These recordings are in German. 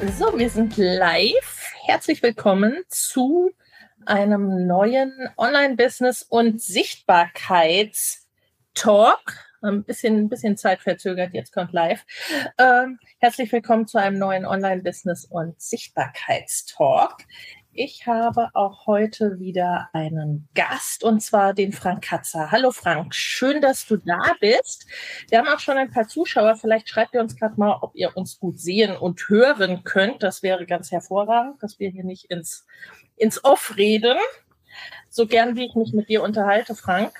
So, wir sind live. Herzlich willkommen zu einem neuen Online-Business- und Sichtbarkeits-Talk. Ein bisschen, ein bisschen zeitverzögert, jetzt kommt live. Ähm, herzlich willkommen zu einem neuen Online-Business- und Sichtbarkeitstalk. Ich habe auch heute wieder einen Gast und zwar den Frank Katzer. Hallo Frank, schön, dass du da bist. Wir haben auch schon ein paar Zuschauer. Vielleicht schreibt ihr uns gerade mal, ob ihr uns gut sehen und hören könnt. Das wäre ganz hervorragend, dass wir hier nicht ins, ins Off reden. So gern, wie ich mich mit dir unterhalte, Frank.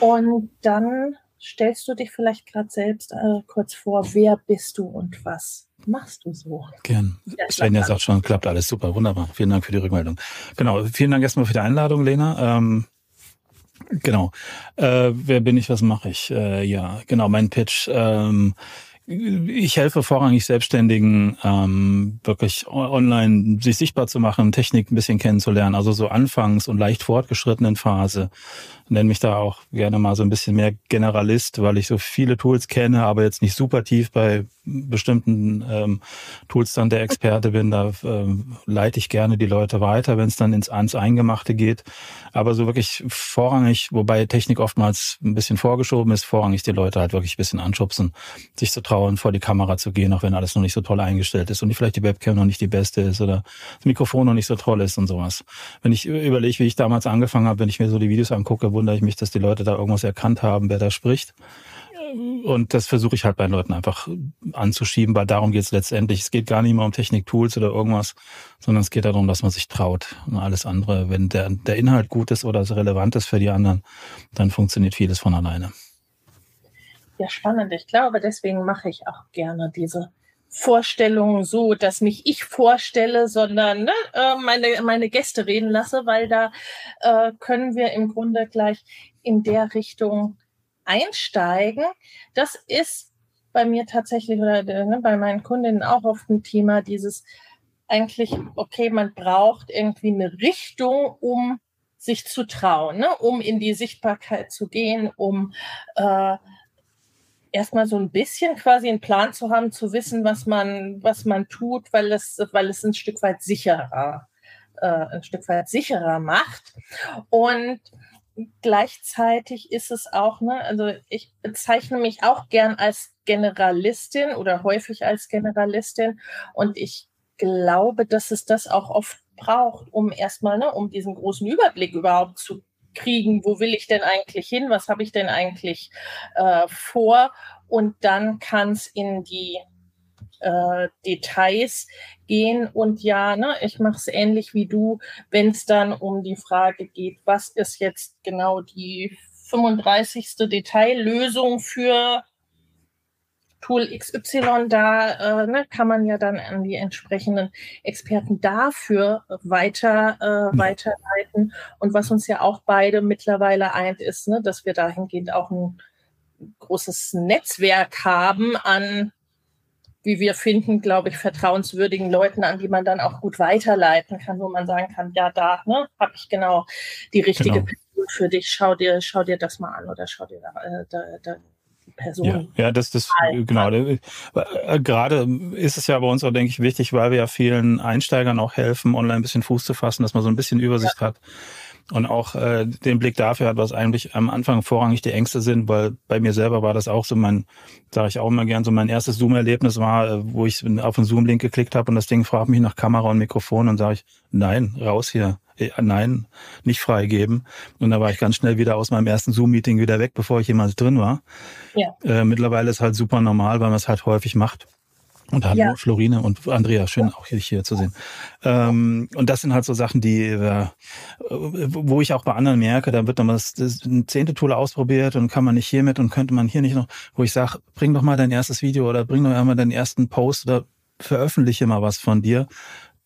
Und dann stellst du dich vielleicht gerade selbst äh, kurz vor, wer bist du und was machst du so? Gern. Ja, Svenja sagt schon, klappt alles super, wunderbar. Vielen Dank für die Rückmeldung. Genau, vielen Dank erstmal für die Einladung, Lena. Ähm, genau. Äh, wer bin ich, was mache ich? Äh, ja, genau, mein Pitch. Ähm, ich helfe vorrangig Selbstständigen, ähm, wirklich online sich sichtbar zu machen, Technik ein bisschen kennenzulernen, also so anfangs und leicht fortgeschrittenen Phase nenne mich da auch gerne mal so ein bisschen mehr Generalist, weil ich so viele Tools kenne, aber jetzt nicht super tief bei bestimmten ähm, Tools dann der Experte bin. Da ähm, leite ich gerne die Leute weiter, wenn es dann ins ans Eingemachte geht. Aber so wirklich vorrangig, wobei Technik oftmals ein bisschen vorgeschoben ist, vorrangig die Leute halt wirklich ein bisschen anschubsen, sich zu trauen, vor die Kamera zu gehen, auch wenn alles noch nicht so toll eingestellt ist und vielleicht die Webcam noch nicht die beste ist oder das Mikrofon noch nicht so toll ist und sowas. Wenn ich überlege, wie ich damals angefangen habe, wenn ich mir so die Videos angucke, wundere ich mich, dass die Leute da irgendwas erkannt haben, wer da spricht. Und das versuche ich halt bei Leuten einfach anzuschieben, weil darum geht es letztendlich. Es geht gar nicht mehr um Technik-Tools oder irgendwas, sondern es geht darum, dass man sich traut. Und alles andere, wenn der, der Inhalt gut ist oder relevant ist für die anderen, dann funktioniert vieles von alleine. Ja, spannend. Ich glaube, deswegen mache ich auch gerne diese Vorstellung so, dass nicht ich vorstelle, sondern ne, äh, meine, meine Gäste reden lasse, weil da äh, können wir im Grunde gleich in der Richtung einsteigen. Das ist bei mir tatsächlich oder ne, bei meinen Kundinnen auch oft ein Thema, dieses eigentlich, okay, man braucht irgendwie eine Richtung, um sich zu trauen, ne? um in die Sichtbarkeit zu gehen, um äh, erstmal so ein bisschen quasi einen Plan zu haben, zu wissen, was man, was man tut, weil es, weil es ein Stück weit sicherer, äh, ein Stück weit sicherer macht. Und gleichzeitig ist es auch, ne, also ich bezeichne mich auch gern als Generalistin oder häufig als Generalistin und ich glaube, dass es das auch oft braucht, um erstmal, ne, um diesen großen Überblick überhaupt zu kriegen, wo will ich denn eigentlich hin, was habe ich denn eigentlich äh, vor? Und dann kann es in die äh, Details gehen und ja, ne, ich mache es ähnlich wie du, wenn es dann um die Frage geht, was ist jetzt genau die 35. Detaillösung für Tool XY, da äh, ne, kann man ja dann an die entsprechenden Experten dafür weiter äh, weiterleiten. Und was uns ja auch beide mittlerweile eint, ist, ne, dass wir dahingehend auch ein großes Netzwerk haben an, wie wir finden, glaube ich, vertrauenswürdigen Leuten, an die man dann auch gut weiterleiten kann, wo man sagen kann, ja, da ne, habe ich genau die richtige genau. Person für dich. Schau dir, schau dir das mal an oder schau dir da, äh, da, da Person. Ja, ja das, das, genau. Äh, gerade ist es ja bei uns auch, denke ich, wichtig, weil wir ja vielen Einsteigern auch helfen, online ein bisschen Fuß zu fassen, dass man so ein bisschen Übersicht ja. hat. Und auch äh, den Blick dafür hat, was eigentlich am Anfang vorrangig die Ängste sind, weil bei mir selber war das auch so mein, sage ich auch immer gern, so mein erstes Zoom-Erlebnis war, äh, wo ich auf den Zoom-Link geklickt habe und das Ding fragt mich nach Kamera und Mikrofon und sage ich, nein, raus hier. Äh, nein, nicht freigeben. Und da war ich ganz schnell wieder aus meinem ersten Zoom-Meeting wieder weg, bevor ich jemals drin war. Ja. Äh, mittlerweile ist halt super normal, weil man es halt häufig macht. Und hallo, ja. Florine und Andrea, schön auch hier, hier zu sehen. Ähm, und das sind halt so Sachen, die, äh, wo ich auch bei anderen merke, da wird dann das, das ein zehnte Tool ausprobiert und kann man nicht hiermit und könnte man hier nicht noch, wo ich sage, bring doch mal dein erstes Video oder bring doch mal deinen ersten Post oder veröffentliche mal was von dir.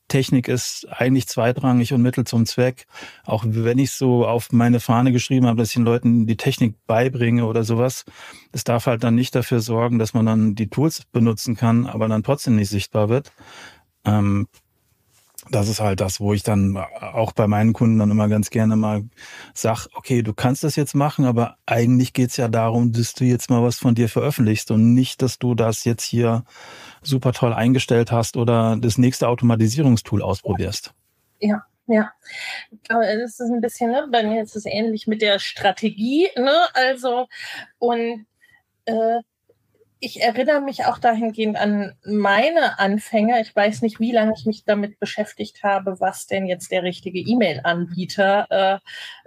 Technik ist eigentlich zweitrangig und Mittel zum Zweck. Auch wenn ich so auf meine Fahne geschrieben habe, dass ich den Leuten die Technik beibringe oder sowas, es darf halt dann nicht dafür sorgen, dass man dann die Tools benutzen kann, aber dann trotzdem nicht sichtbar wird. Ähm, das ist halt das, wo ich dann auch bei meinen Kunden dann immer ganz gerne mal sag, okay, du kannst das jetzt machen, aber eigentlich geht's ja darum, dass du jetzt mal was von dir veröffentlichst und nicht, dass du das jetzt hier super toll eingestellt hast oder das nächste Automatisierungstool ausprobierst. Ja, ja, das ist ein bisschen, ne, bei mir ist es ähnlich mit der Strategie, ne? Also, und äh, ich erinnere mich auch dahingehend an meine Anfänge. Ich weiß nicht, wie lange ich mich damit beschäftigt habe, was denn jetzt der richtige E-Mail-Anbieter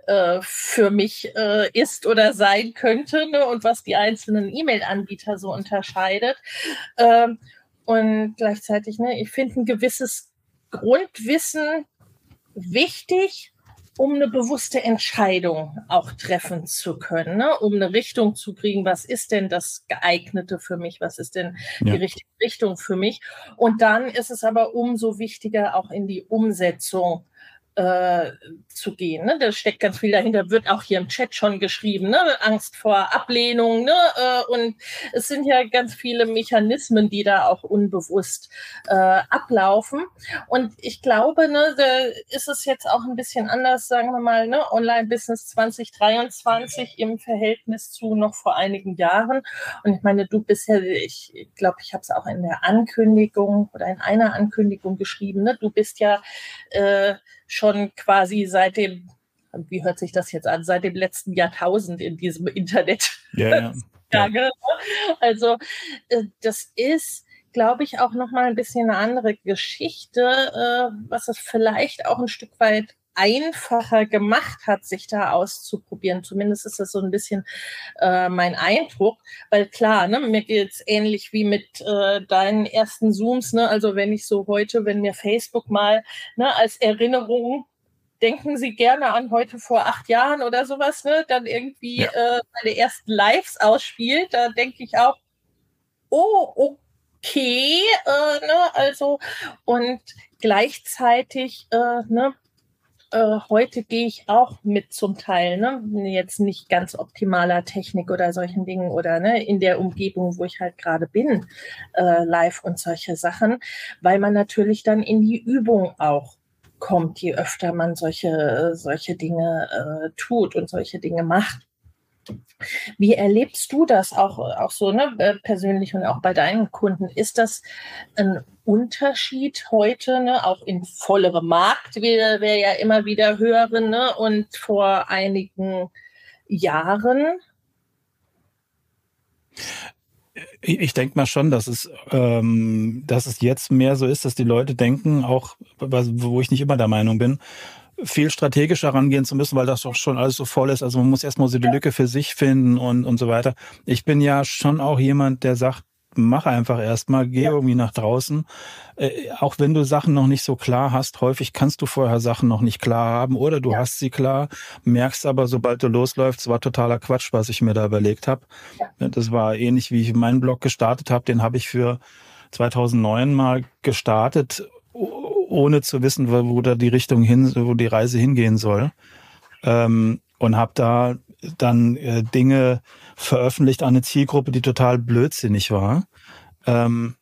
äh, äh, für mich äh, ist oder sein könnte ne? und was die einzelnen E-Mail-Anbieter so unterscheidet. Ähm, und gleichzeitig, ne, ich finde ein gewisses Grundwissen wichtig, um eine bewusste Entscheidung auch treffen zu können, ne? um eine Richtung zu kriegen, was ist denn das geeignete für mich, was ist denn ja. die richtige Richtung für mich. Und dann ist es aber umso wichtiger, auch in die Umsetzung äh, zu gehen. Ne? Da steckt ganz viel dahinter, wird auch hier im Chat schon geschrieben, ne? Angst vor Ablehnung. Ne? Äh, und es sind ja ganz viele Mechanismen, die da auch unbewusst äh, ablaufen. Und ich glaube, ne, da ist es jetzt auch ein bisschen anders, sagen wir mal, ne? Online-Business 2023 im Verhältnis zu noch vor einigen Jahren. Und ich meine, du bist ja, ich glaube, ich habe es auch in der Ankündigung oder in einer Ankündigung geschrieben, ne? du bist ja äh, schon quasi seit dem, wie hört sich das jetzt an, seit dem letzten Jahrtausend in diesem Internet. Ja, ja. ja. Also äh, das ist glaube ich, auch noch mal ein bisschen eine andere Geschichte, äh, was es vielleicht auch ein Stück weit einfacher gemacht hat, sich da auszuprobieren. Zumindest ist das so ein bisschen äh, mein Eindruck, weil klar, ne, mir geht's ähnlich wie mit äh, deinen ersten Zooms. Ne? Also wenn ich so heute, wenn mir Facebook mal ne, als Erinnerung denken Sie gerne an heute vor acht Jahren oder sowas, ne, dann irgendwie ja. äh, meine ersten Lives ausspielt, da denke ich auch, oh, okay, äh, ne, also und gleichzeitig äh, ne, äh, heute gehe ich auch mit zum Teil, ne? jetzt nicht ganz optimaler Technik oder solchen Dingen oder ne, in der Umgebung, wo ich halt gerade bin, äh, live und solche Sachen, weil man natürlich dann in die Übung auch kommt, je öfter man solche, solche Dinge äh, tut und solche Dinge macht. Wie erlebst du das auch, auch so ne, äh, persönlich und auch bei deinen Kunden? Ist das ein Unterschied heute, ne, auch in vollerem Markt, wie wir ja immer wieder hören, ne, und vor einigen Jahren? Ich denke mal schon, dass es, ähm, dass es jetzt mehr so ist, dass die Leute denken, auch wo ich nicht immer der Meinung bin, viel strategischer rangehen zu müssen, weil das doch schon alles so voll ist. Also man muss erstmal so die Lücke für sich finden und, und so weiter. Ich bin ja schon auch jemand, der sagt, mach einfach erstmal, geh ja. irgendwie nach draußen. Äh, auch wenn du Sachen noch nicht so klar hast, häufig kannst du vorher Sachen noch nicht klar haben oder du ja. hast sie klar, merkst aber, sobald du losläufst, war totaler Quatsch, was ich mir da überlegt habe. Ja. Das war ähnlich, wie ich meinen Blog gestartet habe. Den habe ich für 2009 mal gestartet ohne zu wissen, wo, wo da die Richtung hin, wo die Reise hingehen soll. Ähm, und habe da dann äh, Dinge veröffentlicht an eine Zielgruppe, die total blödsinnig war. Ähm,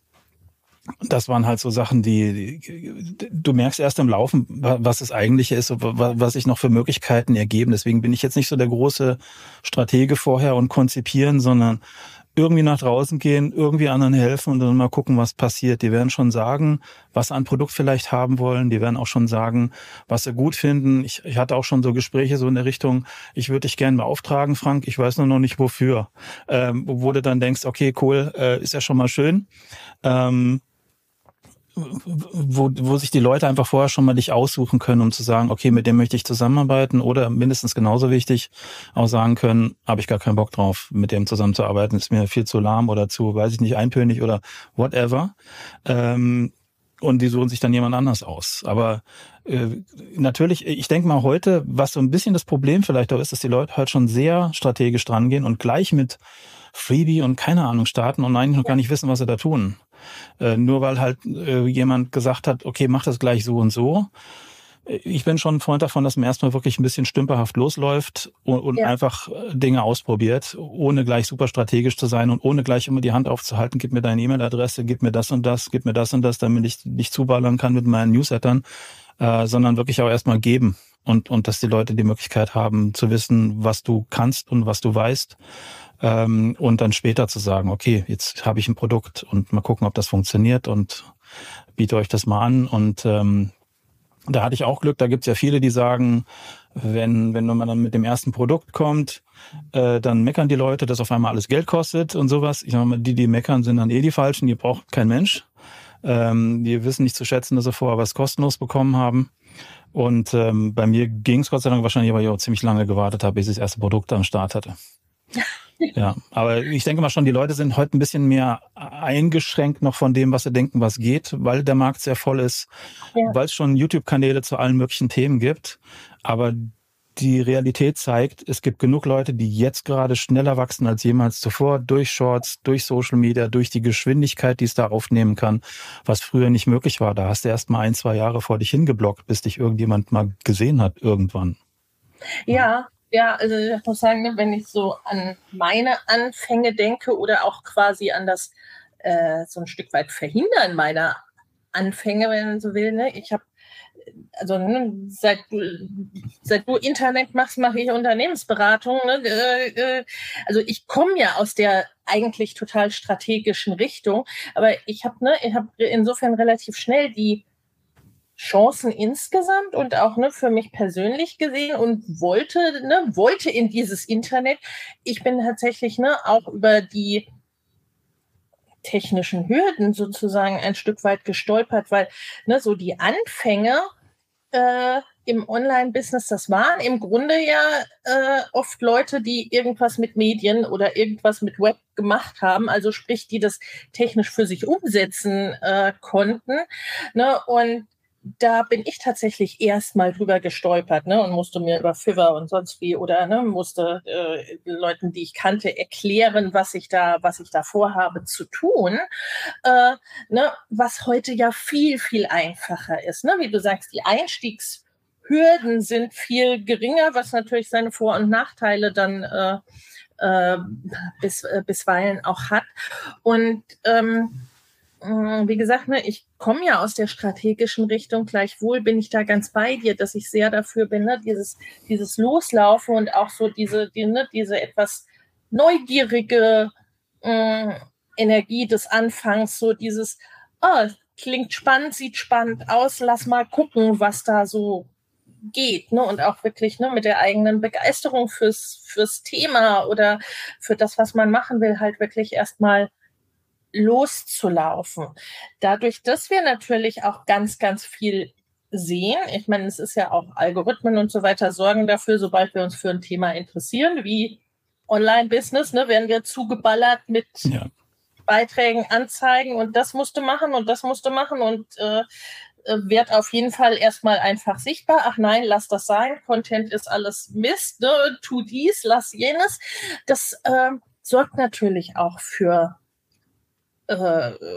das waren halt so Sachen, die, die, du merkst erst im Laufen, was es eigentlich ist und was sich noch für Möglichkeiten ergeben. Deswegen bin ich jetzt nicht so der große Stratege vorher und konzipieren, sondern irgendwie nach draußen gehen, irgendwie anderen helfen und dann mal gucken, was passiert. Die werden schon sagen, was sie an Produkt vielleicht haben wollen. Die werden auch schon sagen, was sie gut finden. Ich, ich hatte auch schon so Gespräche so in der Richtung, ich würde dich gerne beauftragen, Frank, ich weiß nur noch nicht wofür. Ähm, wo du dann denkst, okay, cool, äh, ist ja schon mal schön. Ähm, wo, wo sich die Leute einfach vorher schon mal dich aussuchen können, um zu sagen, okay, mit dem möchte ich zusammenarbeiten oder mindestens genauso wichtig auch sagen können, habe ich gar keinen Bock drauf, mit dem zusammenzuarbeiten, ist mir viel zu lahm oder zu, weiß ich nicht, eintönig oder whatever. Ähm, und die suchen sich dann jemand anders aus. Aber äh, natürlich, ich denke mal heute, was so ein bisschen das Problem vielleicht auch ist, dass die Leute halt schon sehr strategisch drangehen und gleich mit Freebie und keine Ahnung starten und eigentlich noch gar nicht wissen, was sie da tun. Äh, nur weil halt äh, jemand gesagt hat, okay, mach das gleich so und so. Ich bin schon ein Freund davon, dass man erstmal wirklich ein bisschen stümperhaft losläuft und, und ja. einfach äh, Dinge ausprobiert, ohne gleich super strategisch zu sein und ohne gleich immer die Hand aufzuhalten, gib mir deine E-Mail-Adresse, gib mir das und das, gib mir das und das, damit ich dich zuballern kann mit meinen Newslettern, äh, sondern wirklich auch erstmal geben und, und dass die Leute die Möglichkeit haben zu wissen, was du kannst und was du weißt ähm, und dann später zu sagen, okay, jetzt habe ich ein Produkt und mal gucken, ob das funktioniert und biete euch das mal an. Und ähm, da hatte ich auch Glück, da gibt es ja viele, die sagen, wenn, wenn man dann mit dem ersten Produkt kommt, äh, dann meckern die Leute, dass auf einmal alles Geld kostet und sowas. Ich sag mal, die, die meckern, sind dann eh die Falschen, die braucht kein Mensch. Ähm, die wissen nicht zu schätzen, dass sie vorher was kostenlos bekommen haben. Und ähm, bei mir ging es Gott sei Dank wahrscheinlich, weil ich auch ziemlich lange gewartet habe, bis ich das erste Produkt am Start hatte. Ja, aber ich denke mal schon, die Leute sind heute ein bisschen mehr eingeschränkt noch von dem, was sie denken, was geht, weil der Markt sehr voll ist, ja. weil es schon YouTube-Kanäle zu allen möglichen Themen gibt. Aber die Realität zeigt, es gibt genug Leute, die jetzt gerade schneller wachsen als jemals zuvor, durch Shorts, durch Social Media, durch die Geschwindigkeit, die es da aufnehmen kann, was früher nicht möglich war. Da hast du erst mal ein, zwei Jahre vor dich hingeblockt, bis dich irgendjemand mal gesehen hat irgendwann. Ja, ja, also ich muss sagen, ne, wenn ich so an meine Anfänge denke oder auch quasi an das äh, so ein Stück weit Verhindern meiner Anfänge, wenn man so will. Ne? Ich habe also ne, seit, du, seit du Internet machst, mache ich Unternehmensberatung. Ne? Äh, äh, also ich komme ja aus der eigentlich total strategischen Richtung, aber ich habe ne, ich habe insofern relativ schnell die Chancen insgesamt und auch ne, für mich persönlich gesehen und wollte, ne, wollte in dieses Internet. Ich bin tatsächlich ne, auch über die technischen Hürden sozusagen ein Stück weit gestolpert, weil ne, so die Anfänge äh, im Online-Business, das waren im Grunde ja äh, oft Leute, die irgendwas mit Medien oder irgendwas mit Web gemacht haben, also sprich, die das technisch für sich umsetzen äh, konnten. Ne? Und da bin ich tatsächlich erst mal drüber gestolpert ne, und musste mir über Fiverr und sonst wie oder ne, musste äh, Leuten, die ich kannte, erklären, was ich da, was ich da vorhabe zu tun. Äh, ne, was heute ja viel, viel einfacher ist. Ne? Wie du sagst, die Einstiegshürden sind viel geringer, was natürlich seine Vor- und Nachteile dann äh, äh, bis, äh, bisweilen auch hat. Und ähm, wie gesagt, ne, ich komme ja aus der strategischen Richtung. Gleichwohl bin ich da ganz bei dir, dass ich sehr dafür bin, ne, dieses, dieses Loslaufen und auch so diese, die, ne, diese etwas neugierige äh, Energie des Anfangs, so dieses, oh, klingt spannend, sieht spannend aus, lass mal gucken, was da so geht, ne? Und auch wirklich ne, mit der eigenen Begeisterung fürs, fürs Thema oder für das, was man machen will, halt wirklich erstmal loszulaufen. Dadurch, dass wir natürlich auch ganz, ganz viel sehen, ich meine, es ist ja auch Algorithmen und so weiter, sorgen dafür, sobald wir uns für ein Thema interessieren, wie Online-Business, ne, werden wir zugeballert mit ja. Beiträgen, Anzeigen und das musste machen und das musste machen und äh, äh, wird auf jeden Fall erstmal einfach sichtbar. Ach nein, lass das sein. Content ist alles Mist. Ne? Tu dies, lass jenes. Das äh, sorgt natürlich auch für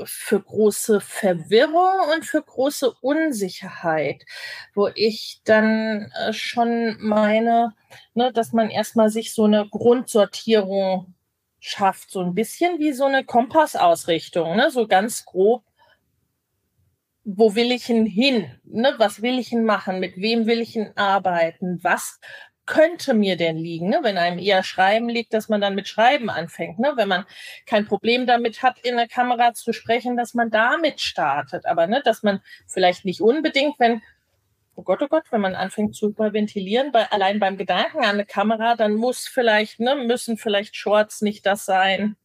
für große Verwirrung und für große Unsicherheit, wo ich dann äh, schon meine, ne, dass man erstmal sich so eine Grundsortierung schafft, so ein bisschen wie so eine Kompassausrichtung, ne, so ganz grob. Wo will ich ihn hin? Ne, was will ich ihn machen? Mit wem will ich ihn arbeiten? Was könnte mir denn liegen? Ne? Wenn einem eher Schreiben liegt, dass man dann mit Schreiben anfängt. Ne? Wenn man kein Problem damit hat, in der Kamera zu sprechen, dass man damit startet. Aber ne, dass man vielleicht nicht unbedingt, wenn, oh Gott, oh Gott, wenn man anfängt zu überventilieren, bei, allein beim Gedanken an eine Kamera, dann muss vielleicht, ne, müssen vielleicht Shorts nicht das sein,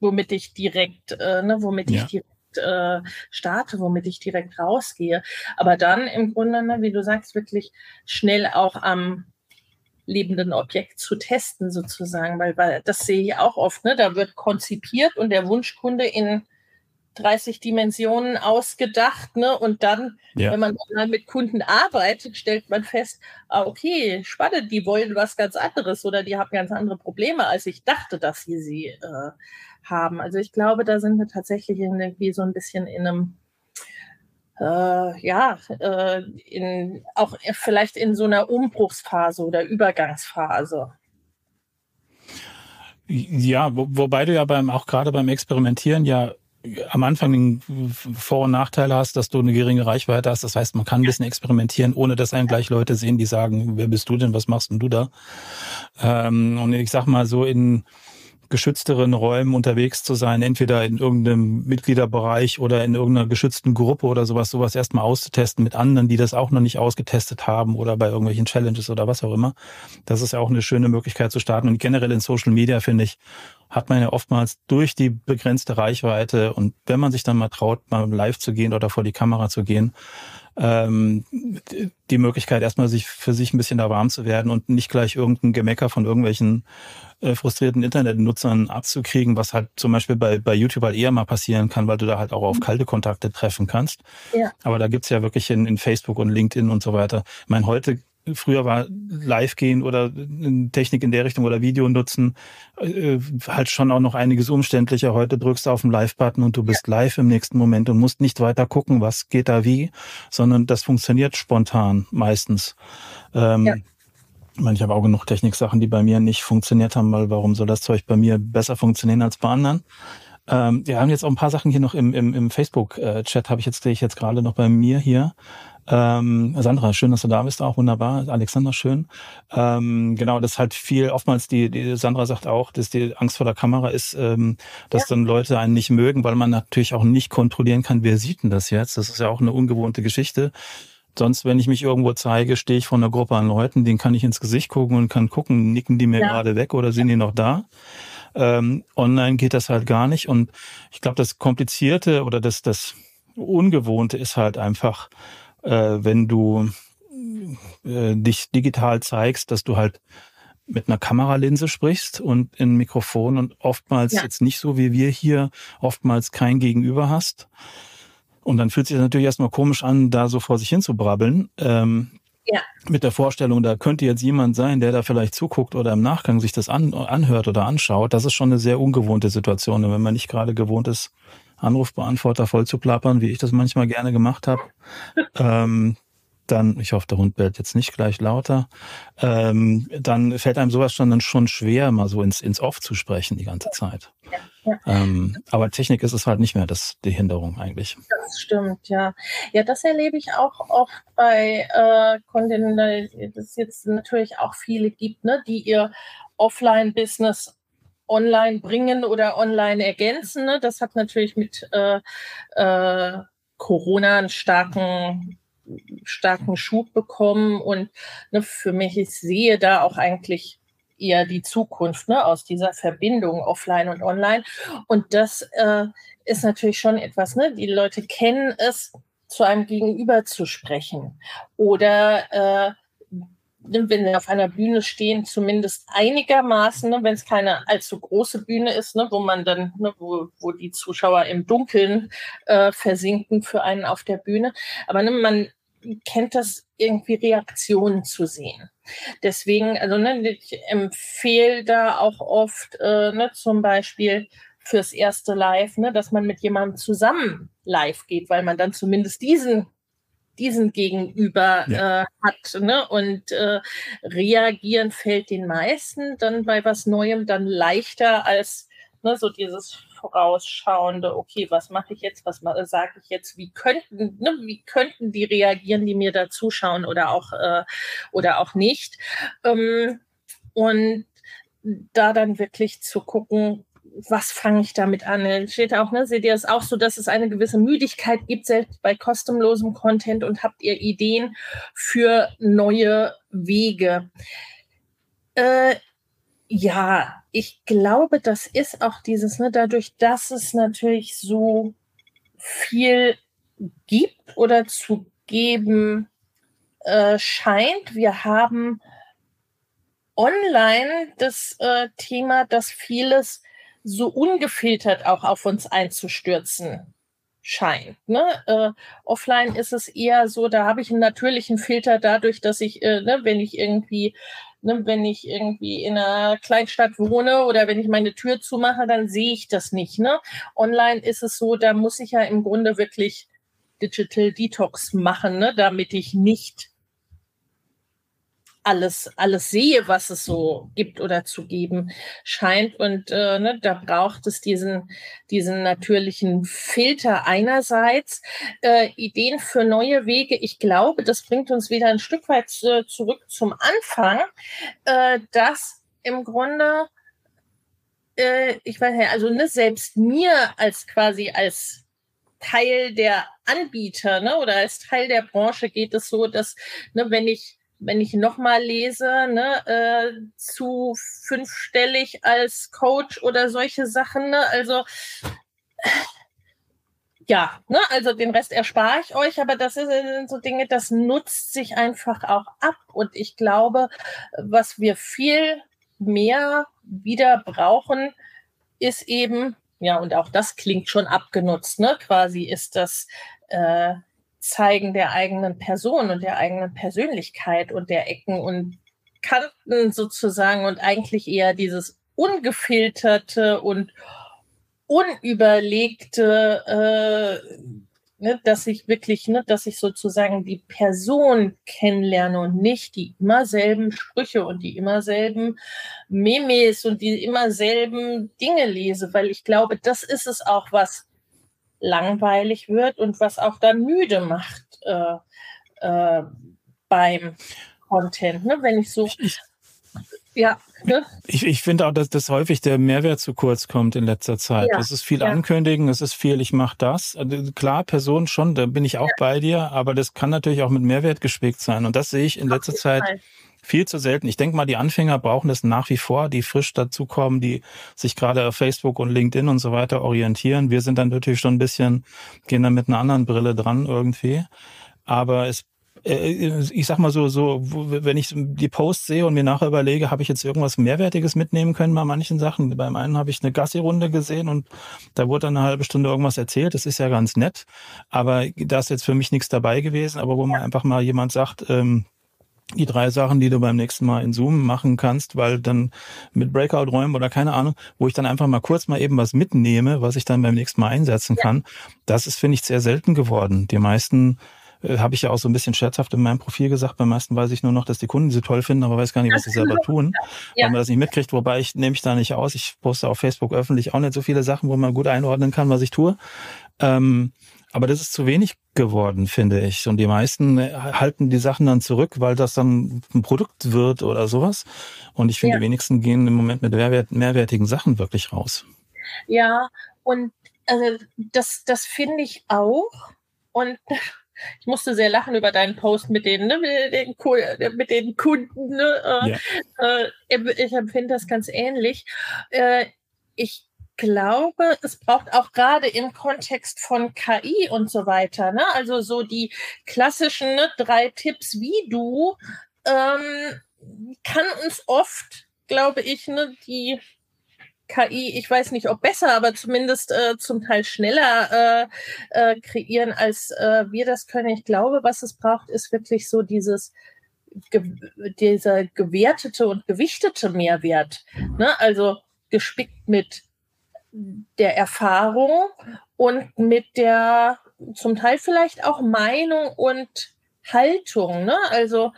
womit ich direkt, äh, ne, womit ja. ich direkt äh, starte, womit ich direkt rausgehe. Aber dann im Grunde, ne, wie du sagst, wirklich schnell auch am lebenden Objekt zu testen sozusagen, weil, weil das sehe ich auch oft, ne? Da wird konzipiert und der Wunschkunde in 30 Dimensionen ausgedacht, ne? Und dann, ja. wenn man dann mit Kunden arbeitet, stellt man fest, ah, okay, spannend, die wollen was ganz anderes oder die haben ganz andere Probleme, als ich dachte, dass sie sie äh, haben. Also ich glaube, da sind wir tatsächlich irgendwie so ein bisschen in einem äh, ja, äh, in, auch vielleicht in so einer Umbruchsphase oder Übergangsphase. Ja, wo, wobei du ja beim, auch gerade beim Experimentieren ja am Anfang den Vor- und Nachteile hast, dass du eine geringe Reichweite hast. Das heißt, man kann ein bisschen experimentieren, ohne dass einen gleich Leute sehen, die sagen, wer bist du denn, was machst denn du da? Ähm, und ich sag mal so in geschützteren Räumen unterwegs zu sein, entweder in irgendeinem Mitgliederbereich oder in irgendeiner geschützten Gruppe oder sowas, sowas erstmal auszutesten mit anderen, die das auch noch nicht ausgetestet haben oder bei irgendwelchen Challenges oder was auch immer. Das ist ja auch eine schöne Möglichkeit zu starten. Und generell in Social Media, finde ich, hat man ja oftmals durch die begrenzte Reichweite und wenn man sich dann mal traut, mal live zu gehen oder vor die Kamera zu gehen, ähm, die Möglichkeit, erstmal sich für sich ein bisschen da warm zu werden und nicht gleich irgendein Gemecker von irgendwelchen äh, frustrierten Internetnutzern abzukriegen, was halt zum Beispiel bei, bei YouTube halt eher mal passieren kann, weil du da halt auch auf mhm. kalte Kontakte treffen kannst. Ja. Aber da gibt's ja wirklich in, in Facebook und LinkedIn und so weiter. Ich meine, heute früher war live gehen oder Technik in der Richtung oder Video nutzen äh, halt schon auch noch einiges umständlicher. Heute drückst du auf den Live-Button und du bist ja. live im nächsten Moment und musst nicht weiter gucken, was geht da wie, sondern das funktioniert spontan meistens. Ähm, ja. Ich meine, ich habe auch genug Techniksachen, die bei mir nicht funktioniert haben, weil warum soll das Zeug bei mir besser funktionieren als bei anderen? Ähm, wir haben jetzt auch ein paar Sachen hier noch im, im, im Facebook-Chat, habe ich jetzt, sehe ich jetzt gerade noch bei mir hier. Ähm, Sandra, schön, dass du da bist, auch wunderbar. Alexander, schön. Ähm, genau, das ist halt viel, oftmals die, die Sandra sagt auch, dass die Angst vor der Kamera ist, ähm, dass ja. dann Leute einen nicht mögen, weil man natürlich auch nicht kontrollieren kann, wer sieht denn das jetzt? Das ist ja auch eine ungewohnte Geschichte. Sonst, wenn ich mich irgendwo zeige, stehe ich vor einer Gruppe an Leuten, denen kann ich ins Gesicht gucken und kann gucken, nicken die mir ja. gerade weg oder sind die noch da? Ähm, online geht das halt gar nicht. Und ich glaube, das Komplizierte oder das, das Ungewohnte ist halt einfach, äh, wenn du äh, dich digital zeigst, dass du halt mit einer Kameralinse sprichst und in Mikrofon und oftmals ja. jetzt nicht so wie wir hier, oftmals kein Gegenüber hast. Und dann fühlt sich das natürlich erstmal komisch an, da so vor sich hin zu brabbeln. Ähm, ja. Mit der Vorstellung, da könnte jetzt jemand sein, der da vielleicht zuguckt oder im Nachgang sich das an, anhört oder anschaut. Das ist schon eine sehr ungewohnte Situation. Und wenn man nicht gerade gewohnt ist, Anrufbeantworter voll zu plappern, wie ich das manchmal gerne gemacht habe. ähm, dann, ich hoffe, der Hund bellt jetzt nicht gleich lauter, ähm, dann fällt einem sowas schon dann schon schwer, mal so ins, ins Off zu sprechen die ganze Zeit. Ja. Ähm, aber Technik ist es halt nicht mehr das, die Hinderung eigentlich. Das stimmt, ja. Ja, das erlebe ich auch oft bei äh, Kunden, dass es jetzt natürlich auch viele gibt, ne, die ihr Offline-Business online bringen oder online ergänzen. Ne? Das hat natürlich mit äh, äh, Corona einen starken starken Schub bekommen und ne, für mich, ich sehe da auch eigentlich eher die Zukunft ne, aus dieser Verbindung offline und online. Und das äh, ist natürlich schon etwas, ne? Die Leute kennen es, zu einem Gegenüber zu sprechen oder äh, wenn wir auf einer Bühne stehen, zumindest einigermaßen, ne, wenn es keine allzu große Bühne ist, ne, wo man dann, ne, wo, wo die Zuschauer im Dunkeln äh, versinken für einen auf der Bühne. Aber ne, man kennt das irgendwie Reaktionen zu sehen. Deswegen, also ne, ich empfehle da auch oft äh, ne, zum Beispiel fürs erste Live, ne, dass man mit jemandem zusammen live geht, weil man dann zumindest diesen diesen Gegenüber ja. äh, hat. Ne? Und äh, reagieren fällt den meisten dann bei was Neuem dann leichter als ne, so dieses vorausschauende, okay, was mache ich jetzt, was sage ich jetzt, wie könnten, ne, wie könnten die reagieren, die mir da zuschauen oder auch, äh, oder auch nicht. Ähm, und da dann wirklich zu gucken, was fange ich damit an? Steht auch, ne, seht ihr es auch so, dass es eine gewisse Müdigkeit gibt, selbst bei kostenlosem Content und habt ihr Ideen für neue Wege? Äh, ja, ich glaube, das ist auch dieses, ne, dadurch, dass es natürlich so viel gibt oder zu geben äh, scheint. Wir haben online das äh, Thema, dass vieles so ungefiltert auch auf uns einzustürzen scheint. Ne? Äh, offline ist es eher so, da habe ich einen natürlichen Filter dadurch, dass ich, äh, ne, wenn ich irgendwie, ne, wenn ich irgendwie in einer Kleinstadt wohne oder wenn ich meine Tür zumache, dann sehe ich das nicht. Ne? Online ist es so, da muss ich ja im Grunde wirklich Digital Detox machen, ne, damit ich nicht alles, alles sehe, was es so gibt oder zu geben scheint. Und äh, ne, da braucht es diesen, diesen natürlichen Filter einerseits, äh, Ideen für neue Wege. Ich glaube, das bringt uns wieder ein Stück weit äh, zurück zum Anfang, äh, dass im Grunde, äh, ich weiß ja, also ne, selbst mir als quasi als Teil der Anbieter ne, oder als Teil der Branche geht es so, dass ne, wenn ich wenn ich nochmal lese, ne, äh, zu fünfstellig als Coach oder solche Sachen. Ne? Also ja, ne, also den Rest erspare ich euch, aber das sind so Dinge, das nutzt sich einfach auch ab. Und ich glaube, was wir viel mehr wieder brauchen, ist eben, ja, und auch das klingt schon abgenutzt, ne? Quasi ist das äh, Zeigen der eigenen Person und der eigenen Persönlichkeit und der Ecken und Kanten sozusagen und eigentlich eher dieses ungefilterte und unüberlegte, äh, ne, dass ich wirklich, ne, dass ich sozusagen die Person kennenlerne und nicht die immer selben Sprüche und die immer selben Memes und die immer selben Dinge lese, weil ich glaube, das ist es auch, was langweilig wird und was auch dann müde macht äh, äh, beim Content. Ne? Wenn ich so. ja. Ne? Ich, ich finde auch, dass, dass häufig der Mehrwert zu kurz kommt in letzter Zeit. Ja. Es ist viel ja. Ankündigen, es ist viel, ich mache das. Also klar, Person schon, da bin ich auch ja. bei dir, aber das kann natürlich auch mit Mehrwert gespickt sein. Und das sehe ich in letzter Zeit. Viel zu selten. Ich denke mal, die Anfänger brauchen das nach wie vor, die frisch dazukommen, die sich gerade auf Facebook und LinkedIn und so weiter orientieren. Wir sind dann natürlich schon ein bisschen, gehen dann mit einer anderen Brille dran irgendwie. Aber es äh, ich sag mal so, so, wenn ich die Posts sehe und mir nachher überlege, habe ich jetzt irgendwas Mehrwertiges mitnehmen können bei manchen Sachen. Beim einen habe ich eine Gassi-Runde gesehen und da wurde dann eine halbe Stunde irgendwas erzählt. Das ist ja ganz nett. Aber da ist jetzt für mich nichts dabei gewesen. Aber wo man einfach mal jemand sagt, ähm, die drei Sachen, die du beim nächsten Mal in Zoom machen kannst, weil dann mit Breakout-Räumen oder keine Ahnung, wo ich dann einfach mal kurz mal eben was mitnehme, was ich dann beim nächsten Mal einsetzen kann, das ist, finde ich, sehr selten geworden. Die meisten äh, habe ich ja auch so ein bisschen scherzhaft in meinem Profil gesagt, beim meisten weiß ich nur noch, dass die Kunden sie toll finden, aber weiß gar nicht, was sie selber tun, ja. weil man das nicht mitkriegt, wobei ich nehme ich da nicht aus. Ich poste auf Facebook öffentlich auch nicht so viele Sachen, wo man gut einordnen kann, was ich tue. Ähm, aber das ist zu wenig geworden, finde ich. Und die meisten äh, halten die Sachen dann zurück, weil das dann ein Produkt wird oder sowas. Und ich finde, ja. die wenigsten gehen im Moment mit mehrwert, mehrwertigen Sachen wirklich raus. Ja, und also das, das finde ich auch. Und ich musste sehr lachen über deinen Post mit den, ne, mit den, mit den Kunden. Ne, äh, ja. äh, ich empfinde das ganz ähnlich. Äh, ich glaube, es braucht auch gerade im Kontext von KI und so weiter, ne? also so die klassischen ne, drei Tipps, wie du, ähm, kann uns oft, glaube ich, ne, die KI, ich weiß nicht, ob besser, aber zumindest äh, zum Teil schneller äh, äh, kreieren, als äh, wir das können. Ich glaube, was es braucht, ist wirklich so dieses ge dieser gewertete und gewichtete Mehrwert. Ne? Also gespickt mit der Erfahrung und mit der zum Teil vielleicht auch Meinung und Haltung. Ne? Also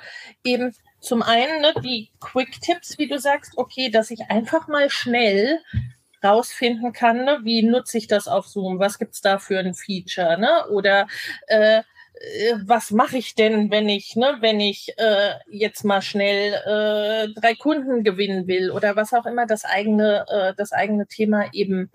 eben zum einen ne, die Quick Tipps, wie du sagst, okay, dass ich einfach mal schnell rausfinden kann, ne? wie nutze ich das auf Zoom, was gibt's da für ein Feature, ne? Oder äh, was mache ich denn, wenn ich, ne, wenn ich äh, jetzt mal schnell äh, drei Kunden gewinnen will oder was auch immer das eigene, äh, das eigene Thema eben,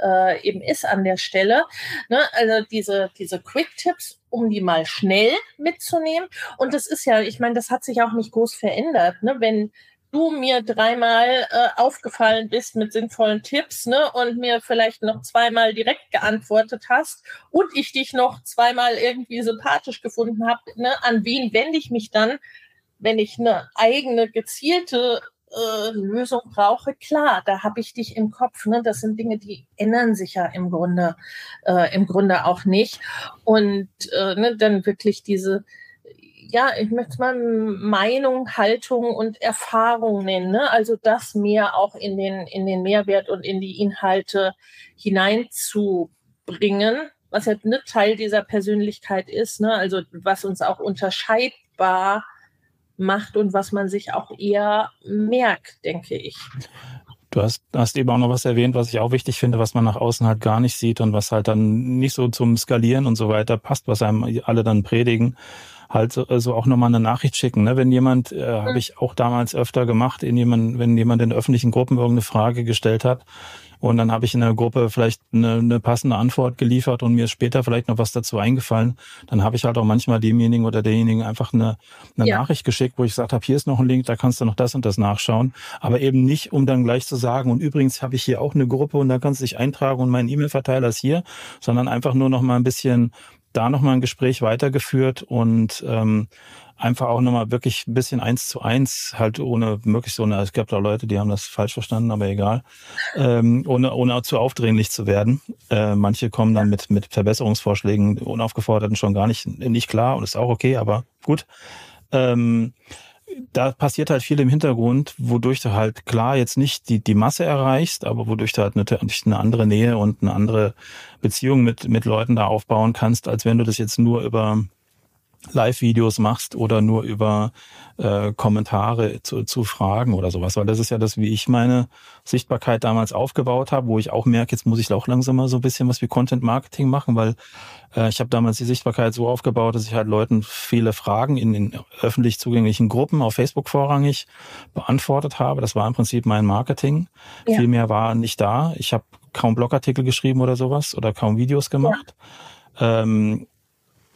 äh, eben ist an der Stelle. Ne? Also diese, diese Quick-Tipps, um die mal schnell mitzunehmen. Und das ist ja, ich meine, das hat sich auch nicht groß verändert. Ne? Wenn, du mir dreimal äh, aufgefallen bist mit sinnvollen Tipps ne, und mir vielleicht noch zweimal direkt geantwortet hast und ich dich noch zweimal irgendwie sympathisch gefunden habe, ne, an wen wende ich mich dann, wenn ich eine eigene gezielte äh, Lösung brauche? Klar, da habe ich dich im Kopf. Ne? Das sind Dinge, die ändern sich ja im Grunde, äh, im Grunde auch nicht. Und äh, ne, dann wirklich diese ja, ich möchte es mal Meinung, Haltung und Erfahrung nennen. Ne? Also das mehr auch in den, in den Mehrwert und in die Inhalte hineinzubringen, was ja ne Teil dieser Persönlichkeit ist. Ne? Also was uns auch unterscheidbar macht und was man sich auch eher merkt, denke ich. Du hast, hast eben auch noch was erwähnt, was ich auch wichtig finde, was man nach außen halt gar nicht sieht und was halt dann nicht so zum Skalieren und so weiter passt, was einem alle dann predigen halt so, so auch nochmal eine Nachricht schicken. Ne? Wenn jemand, äh, mhm. habe ich auch damals öfter gemacht, in jemand, wenn jemand in öffentlichen Gruppen irgendeine Frage gestellt hat, und dann habe ich in der Gruppe vielleicht eine, eine passende Antwort geliefert und mir ist später vielleicht noch was dazu eingefallen. Dann habe ich halt auch manchmal demjenigen oder derjenigen einfach eine, eine ja. Nachricht geschickt, wo ich gesagt habe, hier ist noch ein Link, da kannst du noch das und das nachschauen. Aber eben nicht, um dann gleich zu sagen, und übrigens habe ich hier auch eine Gruppe und da kannst du dich eintragen und mein E-Mail-Verteiler ist hier, sondern einfach nur noch mal ein bisschen da nochmal ein Gespräch weitergeführt und ähm, einfach auch nochmal wirklich ein bisschen eins zu eins, halt ohne möglichst so eine, es gab da Leute, die haben das falsch verstanden, aber egal, ähm, ohne, ohne zu aufdringlich zu werden. Äh, manche kommen dann mit, mit Verbesserungsvorschlägen unaufgeforderten schon gar nicht, nicht klar und ist auch okay, aber gut. Ähm, da passiert halt viel im Hintergrund, wodurch du halt klar jetzt nicht die, die Masse erreichst, aber wodurch du halt natürlich eine andere Nähe und eine andere Beziehung mit, mit Leuten da aufbauen kannst, als wenn du das jetzt nur über Live-Videos machst oder nur über äh, Kommentare zu, zu Fragen oder sowas. Weil das ist ja das, wie ich meine Sichtbarkeit damals aufgebaut habe, wo ich auch merke, jetzt muss ich auch langsam mal so ein bisschen was wie Content Marketing machen, weil äh, ich habe damals die Sichtbarkeit so aufgebaut, dass ich halt Leuten viele Fragen in den öffentlich zugänglichen Gruppen auf Facebook vorrangig beantwortet habe. Das war im Prinzip mein Marketing. Ja. Viel mehr war nicht da. Ich habe kaum Blogartikel geschrieben oder sowas oder kaum Videos gemacht. Ja. Ähm,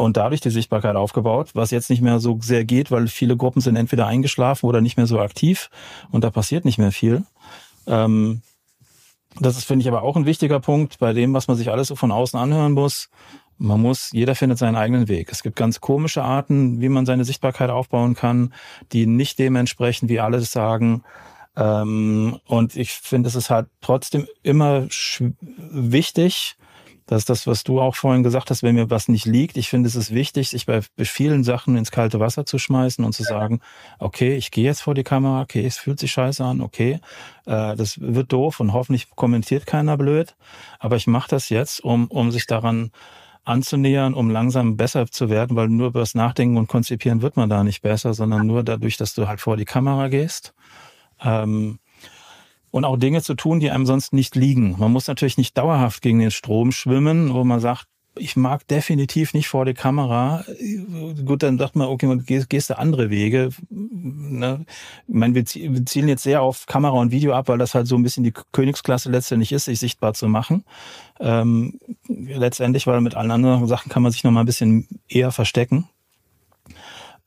und dadurch die Sichtbarkeit aufgebaut, was jetzt nicht mehr so sehr geht, weil viele Gruppen sind entweder eingeschlafen oder nicht mehr so aktiv und da passiert nicht mehr viel. Ähm, das ist, finde ich, aber auch ein wichtiger Punkt bei dem, was man sich alles so von außen anhören muss. Man muss, jeder findet seinen eigenen Weg. Es gibt ganz komische Arten, wie man seine Sichtbarkeit aufbauen kann, die nicht dem entsprechen, wie alle es sagen. Ähm, und ich finde, es ist halt trotzdem immer wichtig, das ist das, was du auch vorhin gesagt hast, wenn mir was nicht liegt. Ich finde, es ist wichtig, sich bei vielen Sachen ins kalte Wasser zu schmeißen und zu sagen, okay, ich gehe jetzt vor die Kamera, okay, es fühlt sich scheiße an, okay, äh, das wird doof und hoffentlich kommentiert keiner blöd. Aber ich mache das jetzt, um, um sich daran anzunähern, um langsam besser zu werden, weil nur über das Nachdenken und Konzipieren wird man da nicht besser, sondern nur dadurch, dass du halt vor die Kamera gehst. Ähm, und auch Dinge zu tun, die einem sonst nicht liegen. Man muss natürlich nicht dauerhaft gegen den Strom schwimmen, wo man sagt, ich mag definitiv nicht vor die Kamera. Gut, dann sagt man, okay, man gehst, gehst du andere Wege. Ne? Ich meine, wir, zielen jetzt sehr auf Kamera und Video ab, weil das halt so ein bisschen die Königsklasse letztendlich ist, sich sichtbar zu machen. Ähm, letztendlich, weil mit allen anderen Sachen kann man sich noch mal ein bisschen eher verstecken.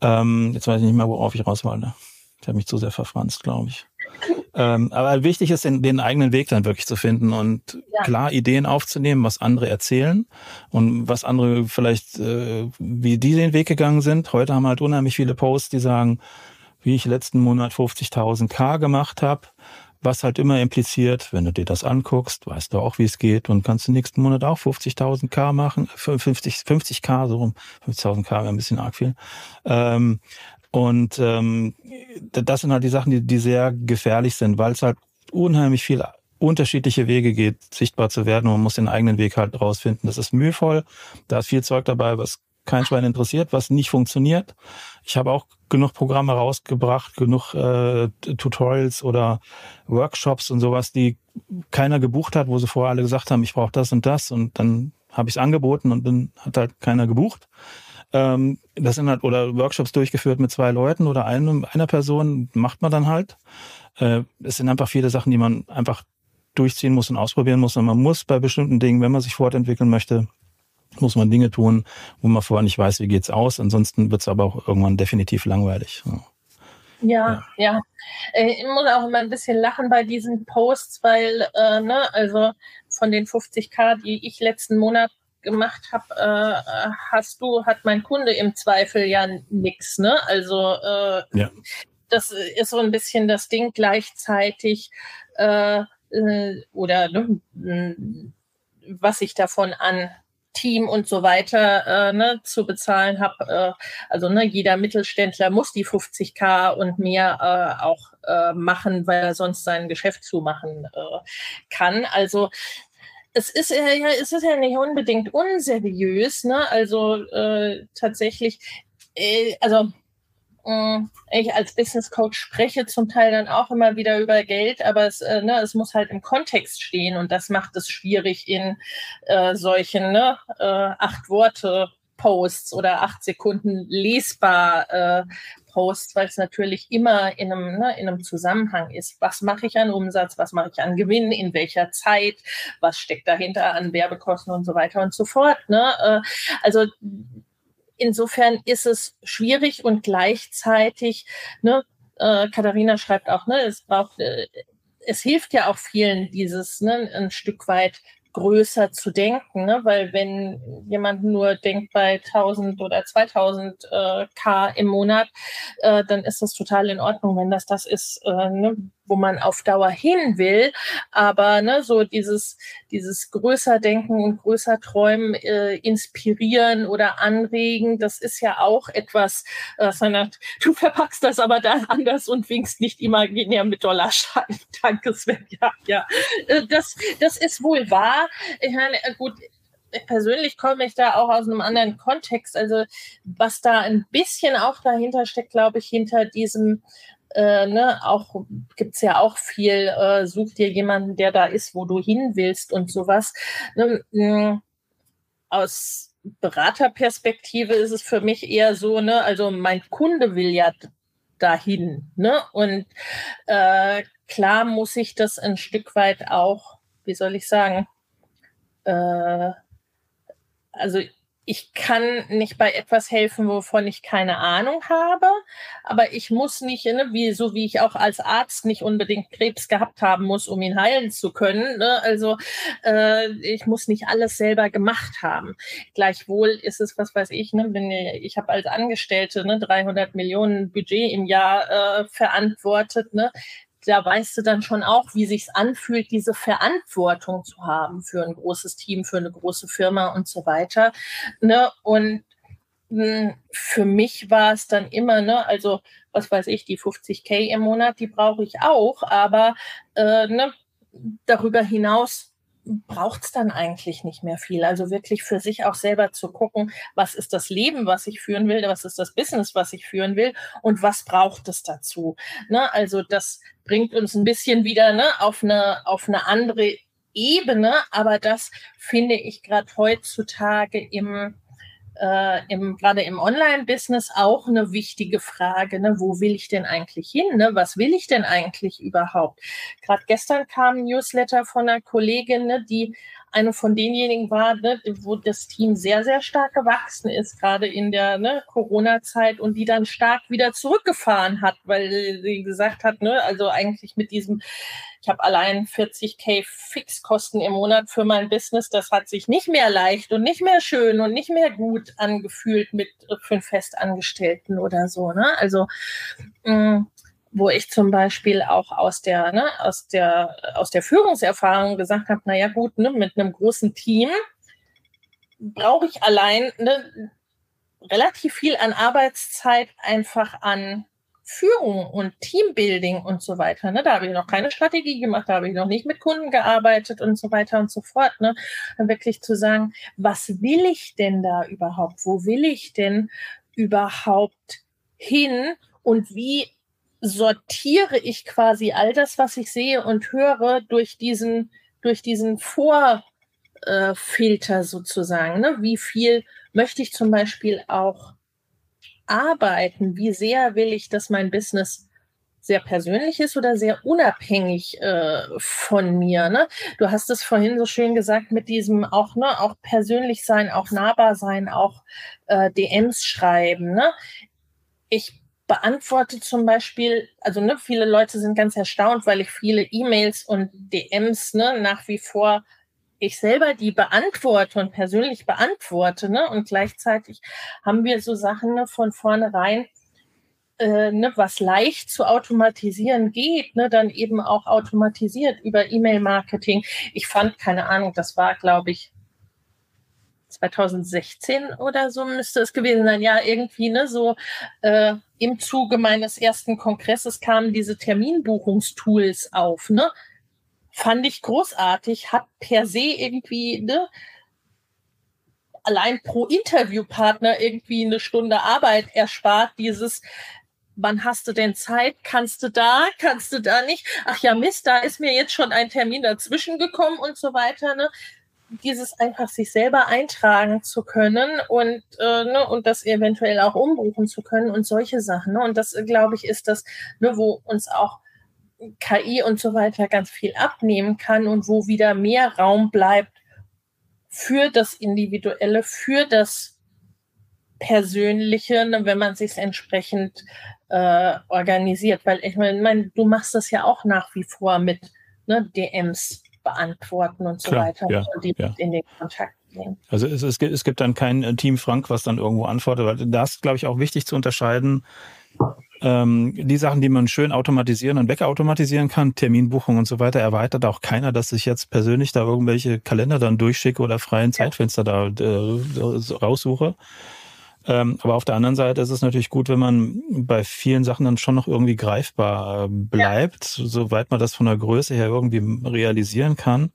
Ähm, jetzt weiß ich nicht mehr, worauf ich raus wollte. Ich habe mich zu sehr verfranst, glaube ich. Ähm, aber wichtig ist, den, den, eigenen Weg dann wirklich zu finden und ja. klar Ideen aufzunehmen, was andere erzählen und was andere vielleicht, äh, wie die den Weg gegangen sind. Heute haben halt unheimlich viele Posts, die sagen, wie ich letzten Monat 50.000 K gemacht habe, was halt immer impliziert, wenn du dir das anguckst, weißt du auch, wie es geht und kannst du nächsten Monat auch 50.000 K machen, 50, 50 K, so rum, 50.000 K wäre ein bisschen arg viel. Ähm, und ähm, das sind halt die Sachen, die, die sehr gefährlich sind, weil es halt unheimlich viel unterschiedliche Wege geht, sichtbar zu werden. Man muss den eigenen Weg halt rausfinden. Das ist mühevoll. Da ist viel Zeug dabei, was kein Schwein interessiert, was nicht funktioniert. Ich habe auch genug Programme rausgebracht, genug äh, Tutorials oder Workshops und sowas, die keiner gebucht hat, wo sie vorher alle gesagt haben, ich brauche das und das und dann habe ich es angeboten und dann hat halt keiner gebucht. Ähm, das sind halt oder Workshops durchgeführt mit zwei Leuten oder einem, einer Person macht man dann halt. Äh, es sind einfach viele Sachen, die man einfach durchziehen muss und ausprobieren muss. Und man muss bei bestimmten Dingen, wenn man sich fortentwickeln möchte, muss man Dinge tun, wo man vorher nicht weiß, wie geht's aus. Ansonsten wird's aber auch irgendwann definitiv langweilig. Ja, ja. ja. Äh, ich muss auch immer ein bisschen lachen bei diesen Posts, weil, äh, ne, also von den 50k, die ich letzten Monat gemacht habe, äh, hast du, hat mein Kunde im Zweifel ja nix, ne? Also äh, ja. das ist so ein bisschen das Ding gleichzeitig äh, äh, oder ne, was ich davon an Team und so weiter äh, ne, zu bezahlen habe. Äh, also ne, jeder Mittelständler muss die 50k und mehr äh, auch äh, machen, weil er sonst sein Geschäft zumachen äh, kann. Also es ist ja, es ist ja nicht unbedingt unseriös, ne? Also äh, tatsächlich, äh, also Mm, ich als Business Coach spreche zum Teil dann auch immer wieder über Geld, aber es, äh, ne, es muss halt im Kontext stehen und das macht es schwierig in äh, solchen ne, äh, acht Worte Posts oder acht Sekunden lesbar äh, Posts, weil es natürlich immer in einem, ne, in einem Zusammenhang ist. Was mache ich an Umsatz, was mache ich an Gewinn, in welcher Zeit, was steckt dahinter an Werbekosten und so weiter und so fort. Ne? Äh, also insofern ist es schwierig und gleichzeitig, ne, äh, Katharina schreibt auch, ne, es braucht, äh, es hilft ja auch vielen, dieses ne, ein Stück weit größer zu denken, ne? weil wenn jemand nur denkt bei 1000 oder 2000 äh, K im Monat, äh, dann ist das total in Ordnung, wenn das das ist, äh, ne? Wo man auf Dauer hin will. Aber ne, so dieses, dieses größer Denken und größer Träumen äh, inspirieren oder anregen, das ist ja auch etwas, äh, sondern du verpackst das aber da anders und winkst nicht imaginär mit Dollarschein. Danke, Sven. Ja, ja. Äh, das, das ist wohl wahr. Ich meine, äh, gut, persönlich komme ich da auch aus einem anderen Kontext. Also was da ein bisschen auch dahinter steckt, glaube ich, hinter diesem äh, ne, auch gibt's ja auch viel, äh, such dir jemanden, der da ist, wo du hin willst und sowas. Ne, aus Beraterperspektive ist es für mich eher so, ne, also mein Kunde will ja dahin, ne? Und äh, klar muss ich das ein Stück weit auch, wie soll ich sagen, äh, also ich kann nicht bei etwas helfen, wovon ich keine Ahnung habe, aber ich muss nicht, ne, wie, so wie ich auch als Arzt nicht unbedingt Krebs gehabt haben muss, um ihn heilen zu können. Ne? Also äh, ich muss nicht alles selber gemacht haben. Gleichwohl ist es, was weiß ich, ne, wenn ich habe als Angestellte ne, 300 Millionen Budget im Jahr äh, verantwortet. Ne? Da weißt du dann schon auch, wie sich's anfühlt, diese Verantwortung zu haben für ein großes Team, für eine große Firma und so weiter. Ne? Und hm, für mich war es dann immer, ne, also was weiß ich, die 50k im Monat, die brauche ich auch, aber äh, ne, darüber hinaus braucht es dann eigentlich nicht mehr viel. Also wirklich für sich auch selber zu gucken, was ist das Leben, was ich führen will, was ist das Business, was ich führen will und was braucht es dazu. Ne? Also das bringt uns ein bisschen wieder ne, auf, eine, auf eine andere Ebene, aber das finde ich gerade heutzutage im äh, im, gerade im Online-Business auch eine wichtige Frage. Ne? Wo will ich denn eigentlich hin? Ne? Was will ich denn eigentlich überhaupt? Gerade gestern kam ein Newsletter von einer Kollegin, ne, die eine von denjenigen war, ne, wo das Team sehr, sehr stark gewachsen ist, gerade in der ne, Corona-Zeit und die dann stark wieder zurückgefahren hat, weil sie gesagt hat, ne, also eigentlich mit diesem, ich habe allein 40k Fixkosten im Monat für mein Business, das hat sich nicht mehr leicht und nicht mehr schön und nicht mehr gut angefühlt mit fünf Festangestellten oder so. Ne? Also mh, mm, wo ich zum Beispiel auch aus der, ne, aus der, aus der Führungserfahrung gesagt habe, naja gut, ne, mit einem großen Team brauche ich allein ne, relativ viel an Arbeitszeit einfach an Führung und Teambuilding und so weiter. Ne? Da habe ich noch keine Strategie gemacht, da habe ich noch nicht mit Kunden gearbeitet und so weiter und so fort. Ne? Dann wirklich zu sagen, was will ich denn da überhaupt? Wo will ich denn überhaupt hin? Und wie sortiere ich quasi all das, was ich sehe und höre, durch diesen, durch diesen Vorfilter äh, sozusagen. Ne? Wie viel möchte ich zum Beispiel auch arbeiten? Wie sehr will ich, dass mein Business sehr persönlich ist oder sehr unabhängig äh, von mir. Ne? Du hast es vorhin so schön gesagt mit diesem auch, ne, auch persönlich sein, auch nahbar sein, auch äh, DMs schreiben. Ne? Ich beantworte zum Beispiel, also ne, viele Leute sind ganz erstaunt, weil ich viele E-Mails und DMs ne, nach wie vor ich selber die beantworte und persönlich beantworte. Ne? Und gleichzeitig haben wir so Sachen ne, von vornherein, äh, ne, was leicht zu automatisieren geht, ne, dann eben auch automatisiert über E-Mail-Marketing. Ich fand, keine Ahnung, das war, glaube ich, 2016 oder so müsste es gewesen sein. Ja, irgendwie, ne, so äh, im Zuge meines ersten Kongresses kamen diese Terminbuchungstools auf, ne? Fand ich großartig, hat per se irgendwie, ne, allein pro Interviewpartner irgendwie eine Stunde Arbeit erspart, dieses wann hast du denn Zeit? Kannst du da? Kannst du da nicht? Ach ja, Mist, da ist mir jetzt schon ein Termin dazwischen gekommen und so weiter. Ne? Dieses einfach sich selber eintragen zu können und, äh, ne, und das eventuell auch umbuchen zu können und solche Sachen. Ne? Und das, glaube ich, ist das, ne, wo uns auch KI und so weiter ganz viel abnehmen kann und wo wieder mehr Raum bleibt für das Individuelle, für das Persönliche, ne, wenn man sich entsprechend äh, organisiert. Weil ich meine, mein, du machst das ja auch nach wie vor mit ne, DMs beantworten und so Klar, weiter ja, und die ja. in den Kontakt gehen. Also es, es, gibt, es gibt dann kein äh, Team Frank, was dann irgendwo antwortet, weil das glaube ich auch wichtig zu unterscheiden. Ähm, die Sachen, die man schön automatisieren und wegautomatisieren kann, Terminbuchung und so weiter, erweitert auch keiner, dass ich jetzt persönlich da irgendwelche Kalender dann durchschicke oder freien Zeitfenster da äh, raussuche. Ähm, aber auf der anderen Seite ist es natürlich gut, wenn man bei vielen Sachen dann schon noch irgendwie greifbar äh, bleibt, ja. soweit man das von der Größe her irgendwie realisieren kann.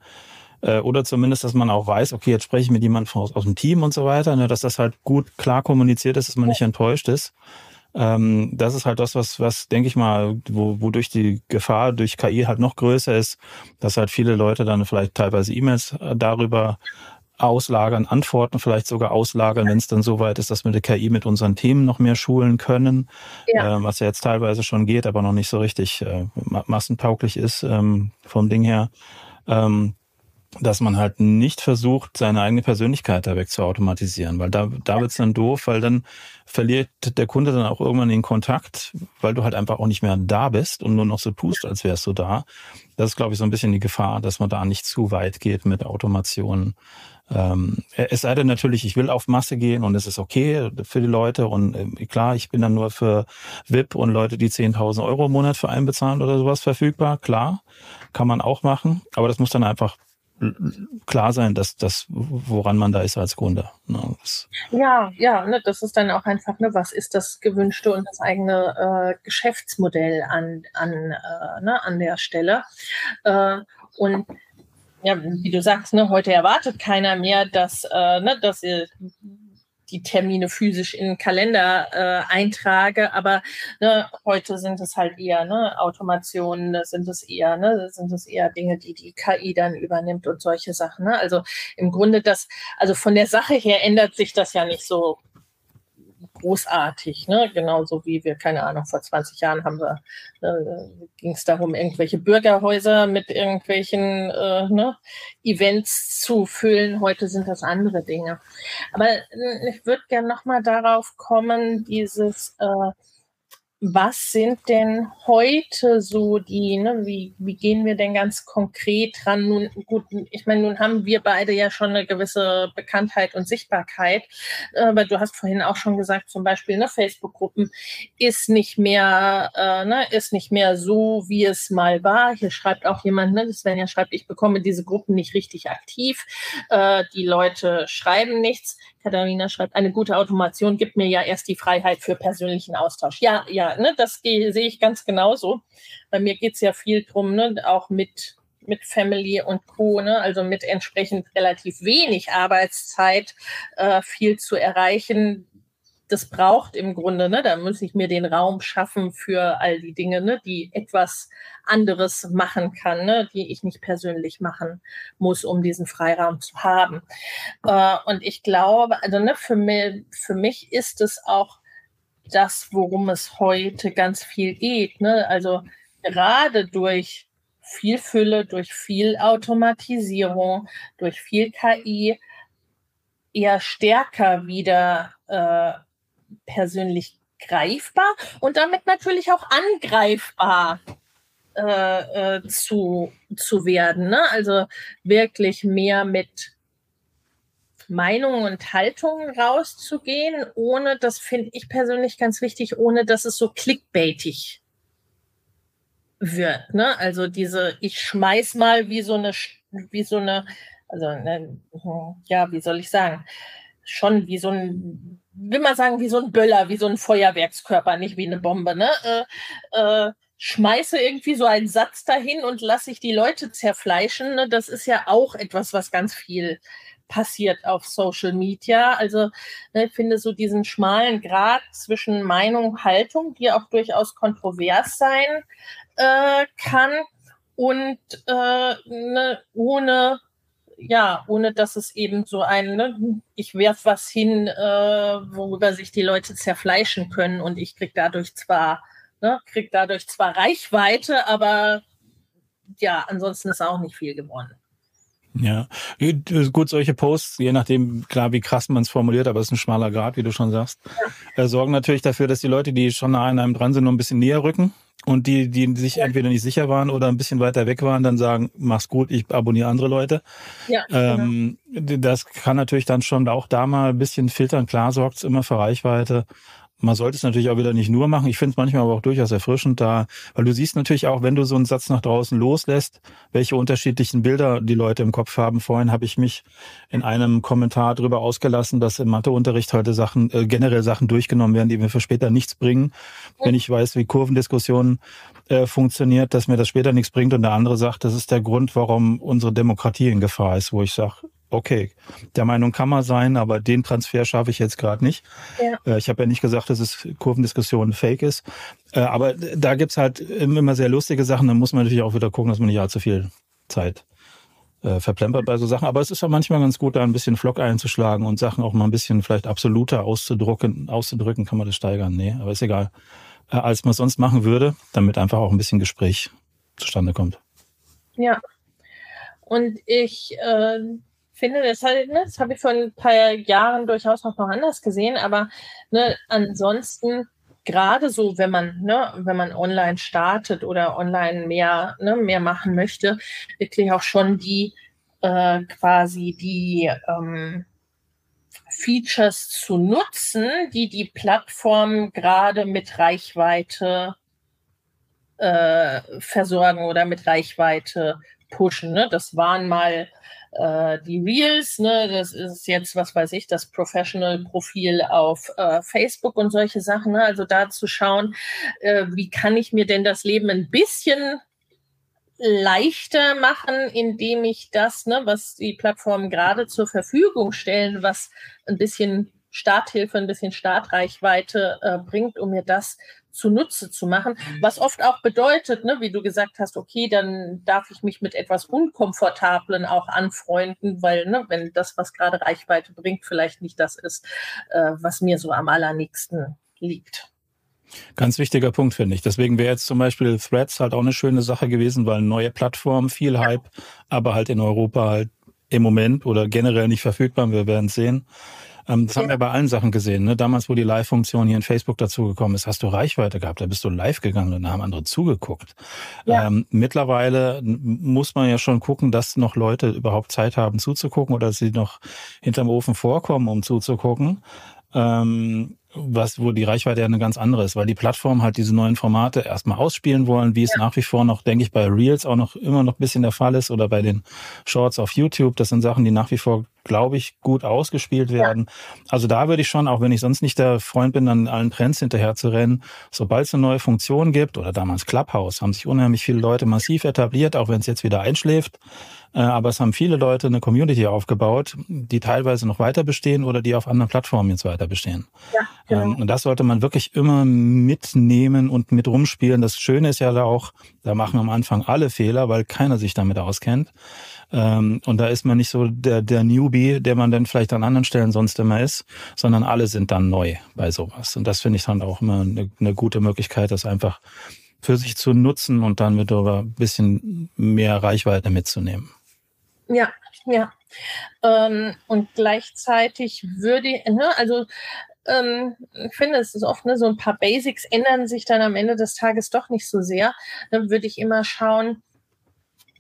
Äh, oder zumindest, dass man auch weiß, okay, jetzt spreche ich mit jemandem aus, aus dem Team und so weiter, ne, dass das halt gut klar kommuniziert ist, dass man nicht enttäuscht ist. Ähm, das ist halt das, was, was denke ich mal, wo, wodurch die Gefahr durch KI halt noch größer ist, dass halt viele Leute dann vielleicht teilweise E-Mails äh, darüber auslagern, Antworten vielleicht sogar auslagern, wenn es dann soweit ist, dass wir die KI mit unseren Themen noch mehr schulen können, ja. äh, was ja jetzt teilweise schon geht, aber noch nicht so richtig äh, massentauglich ist ähm, vom Ding her. Ähm, dass man halt nicht versucht, seine eigene Persönlichkeit da weg zu automatisieren, weil da, da wird's dann doof, weil dann verliert der Kunde dann auch irgendwann den Kontakt, weil du halt einfach auch nicht mehr da bist und nur noch so tust, als wärst du da. Das ist, glaube ich, so ein bisschen die Gefahr, dass man da nicht zu weit geht mit Automation. Ähm, es sei denn natürlich, ich will auf Masse gehen und es ist okay für die Leute und äh, klar, ich bin dann nur für VIP und Leute, die 10.000 Euro im Monat für einen bezahlen oder sowas verfügbar. Klar, kann man auch machen, aber das muss dann einfach klar sein, dass das, woran man da ist als Kunde. Ne? ja, ja, ne, das ist dann auch einfach, ne, was ist das gewünschte und das eigene äh, Geschäftsmodell an, an, äh, ne, an der Stelle. Äh, und ja, wie du sagst, ne, heute erwartet keiner mehr, dass, äh, ne, dass ihr die Termine physisch in den Kalender äh, eintrage, aber ne, heute sind es halt eher ne, Automationen, sind es eher, ne, sind es eher Dinge, die die KI dann übernimmt und solche Sachen. Ne? Also im Grunde das, also von der Sache her ändert sich das ja nicht so großartig, ne? Genauso wie wir, keine Ahnung, vor 20 Jahren haben wir, äh, ging es darum, irgendwelche Bürgerhäuser mit irgendwelchen äh, ne, Events zu füllen. Heute sind das andere Dinge. Aber äh, ich würde gerne nochmal darauf kommen, dieses äh, was sind denn heute so die, ne, wie, wie gehen wir denn ganz konkret dran? Nun, gut, ich meine, nun haben wir beide ja schon eine gewisse Bekanntheit und Sichtbarkeit, aber du hast vorhin auch schon gesagt, zum Beispiel, ne, Facebook-Gruppen ist nicht mehr, äh, ne, ist nicht mehr so, wie es mal war. Hier schreibt auch jemand, ne, Svenja schreibt, ich bekomme diese Gruppen nicht richtig aktiv, äh, die Leute schreiben nichts Katharina schreibt, eine gute Automation gibt mir ja erst die Freiheit für persönlichen Austausch. Ja, ja, ne, das sehe ich ganz genauso. Bei mir geht's ja viel drum, ne, auch mit mit Family und Co., ne? also mit entsprechend relativ wenig Arbeitszeit äh, viel zu erreichen, das braucht im Grunde, ne, da muss ich mir den Raum schaffen für all die Dinge, ne, die etwas anderes machen kann, ne, die ich nicht persönlich machen muss, um diesen Freiraum zu haben. Äh, und ich glaube, also ne, für mich, für mich ist es auch das, worum es heute ganz viel geht. Ne? Also gerade durch viel Fülle, durch viel Automatisierung, durch viel KI eher stärker wieder äh, persönlich greifbar und damit natürlich auch angreifbar äh, äh, zu, zu werden. Ne? Also wirklich mehr mit Meinungen und Haltungen rauszugehen, ohne, das finde ich persönlich ganz wichtig, ohne dass es so clickbaitig wird. Ne? Also diese, ich schmeiß mal wie so eine, wie so eine, also ne, ja, wie soll ich sagen, schon wie so ein will mal sagen, wie so ein Böller, wie so ein Feuerwerkskörper, nicht wie eine Bombe, ne? Äh, äh, schmeiße irgendwie so einen Satz dahin und lasse ich die Leute zerfleischen. Ne? Das ist ja auch etwas, was ganz viel passiert auf Social Media. Also ne, ich finde so diesen schmalen Grad zwischen Meinung, Haltung, die auch durchaus kontrovers sein äh, kann und äh, ne, ohne ja, ohne dass es eben so ein, ne, ich werf was hin, äh, worüber sich die Leute zerfleischen können und ich krieg dadurch zwar, ne, krieg dadurch zwar Reichweite, aber ja, ansonsten ist auch nicht viel gewonnen. Ja, gut, solche Posts, je nachdem, klar, wie krass man es formuliert, aber es ist ein schmaler Grad, wie du schon sagst, ja. äh, sorgen natürlich dafür, dass die Leute, die schon nah an einem dran sind, noch ein bisschen näher rücken. Und die, die sich entweder nicht sicher waren oder ein bisschen weiter weg waren, dann sagen, mach's gut, ich abonniere andere Leute. Ja, ähm, genau. Das kann natürlich dann schon auch da mal ein bisschen filtern. Klar sorgt's immer für Reichweite. Man sollte es natürlich auch wieder nicht nur machen. Ich finde es manchmal aber auch durchaus erfrischend da, weil du siehst natürlich auch, wenn du so einen Satz nach draußen loslässt, welche unterschiedlichen Bilder die Leute im Kopf haben. Vorhin habe ich mich in einem Kommentar darüber ausgelassen, dass im Matheunterricht heute Sachen, äh, generell Sachen durchgenommen werden, die mir für später nichts bringen. Wenn ich weiß, wie Kurvendiskussionen äh, funktioniert, dass mir das später nichts bringt. Und der andere sagt, das ist der Grund, warum unsere Demokratie in Gefahr ist, wo ich sage, okay, der Meinung kann man sein, aber den Transfer schaffe ich jetzt gerade nicht. Ja. Äh, ich habe ja nicht gesagt, dass es Kurvendiskussion fake ist. Äh, aber da gibt's halt immer sehr lustige Sachen. Da muss man natürlich auch wieder gucken, dass man nicht allzu viel Zeit äh, verplempert bei so Sachen. Aber es ist ja manchmal ganz gut, da ein bisschen Flock einzuschlagen und Sachen auch mal ein bisschen vielleicht absoluter auszudrücken. Auszudrücken kann man das steigern. Nee, aber ist egal. Als man sonst machen würde, damit einfach auch ein bisschen Gespräch zustande kommt. Ja. Und ich äh, finde, das, halt, ne, das habe ich vor ein paar Jahren durchaus noch anders gesehen, aber ne, ansonsten gerade so, wenn man, ne, wenn man online startet oder online mehr, ne, mehr machen möchte, wirklich auch schon die äh, quasi die ähm, Features zu nutzen, die die Plattform gerade mit Reichweite äh, versorgen oder mit Reichweite pushen. Ne? Das waren mal äh, die Reels, ne, das ist jetzt, was weiß ich, das Professional-Profil auf äh, Facebook und solche Sachen. Ne? Also da zu schauen, äh, wie kann ich mir denn das Leben ein bisschen leichter machen, indem ich das, ne, was die Plattformen gerade zur Verfügung stellen, was ein bisschen Starthilfe, ein bisschen Startreichweite äh, bringt, um mir das zunutze zu machen, mhm. was oft auch bedeutet, ne, wie du gesagt hast, okay, dann darf ich mich mit etwas Unkomfortablen auch anfreunden, weil ne, wenn das, was gerade Reichweite bringt, vielleicht nicht das ist, äh, was mir so am allernächsten liegt. Ganz wichtiger Punkt, finde ich. Deswegen wäre jetzt zum Beispiel Threads halt auch eine schöne Sache gewesen, weil neue Plattform, viel Hype, aber halt in Europa halt im Moment oder generell nicht verfügbar. Wir werden sehen. Ähm, das ja. haben wir bei allen Sachen gesehen. Ne? Damals, wo die Live-Funktion hier in Facebook dazugekommen ist, hast du Reichweite gehabt. Da bist du live gegangen und da haben andere zugeguckt. Ja. Ähm, mittlerweile muss man ja schon gucken, dass noch Leute überhaupt Zeit haben zuzugucken oder dass sie noch hinterm Ofen vorkommen, um zuzugucken. Ähm, was, wo die Reichweite ja eine ganz andere ist, weil die Plattformen halt diese neuen Formate erstmal ausspielen wollen, wie es ja. nach wie vor noch, denke ich, bei Reels auch noch immer noch ein bisschen der Fall ist oder bei den Shorts auf YouTube. Das sind Sachen, die nach wie vor glaube ich, gut ausgespielt werden. Ja. Also da würde ich schon, auch wenn ich sonst nicht der Freund bin, an allen Trends hinterher zu rennen, sobald es eine neue Funktion gibt, oder damals Clubhouse, haben sich unheimlich viele Leute massiv etabliert, auch wenn es jetzt wieder einschläft. Äh, aber es haben viele Leute eine Community aufgebaut, die teilweise noch weiter bestehen oder die auf anderen Plattformen jetzt weiter bestehen. Ja, genau. Ähm, und das sollte man wirklich immer mitnehmen und mit rumspielen. Das Schöne ist ja da auch, da machen am Anfang alle Fehler, weil keiner sich damit auskennt. Ähm, und da ist man nicht so der, der Newbie, der man dann vielleicht an anderen Stellen sonst immer ist, sondern alle sind dann neu bei sowas. Und das finde ich dann auch immer eine, eine gute Möglichkeit, das einfach für sich zu nutzen und dann mit ein bisschen mehr Reichweite mitzunehmen. Ja, ja. Ähm, und gleichzeitig würde, ne, also ähm, ich finde, es ist oft ne, so ein paar Basics ändern sich dann am Ende des Tages doch nicht so sehr. Dann würde ich immer schauen,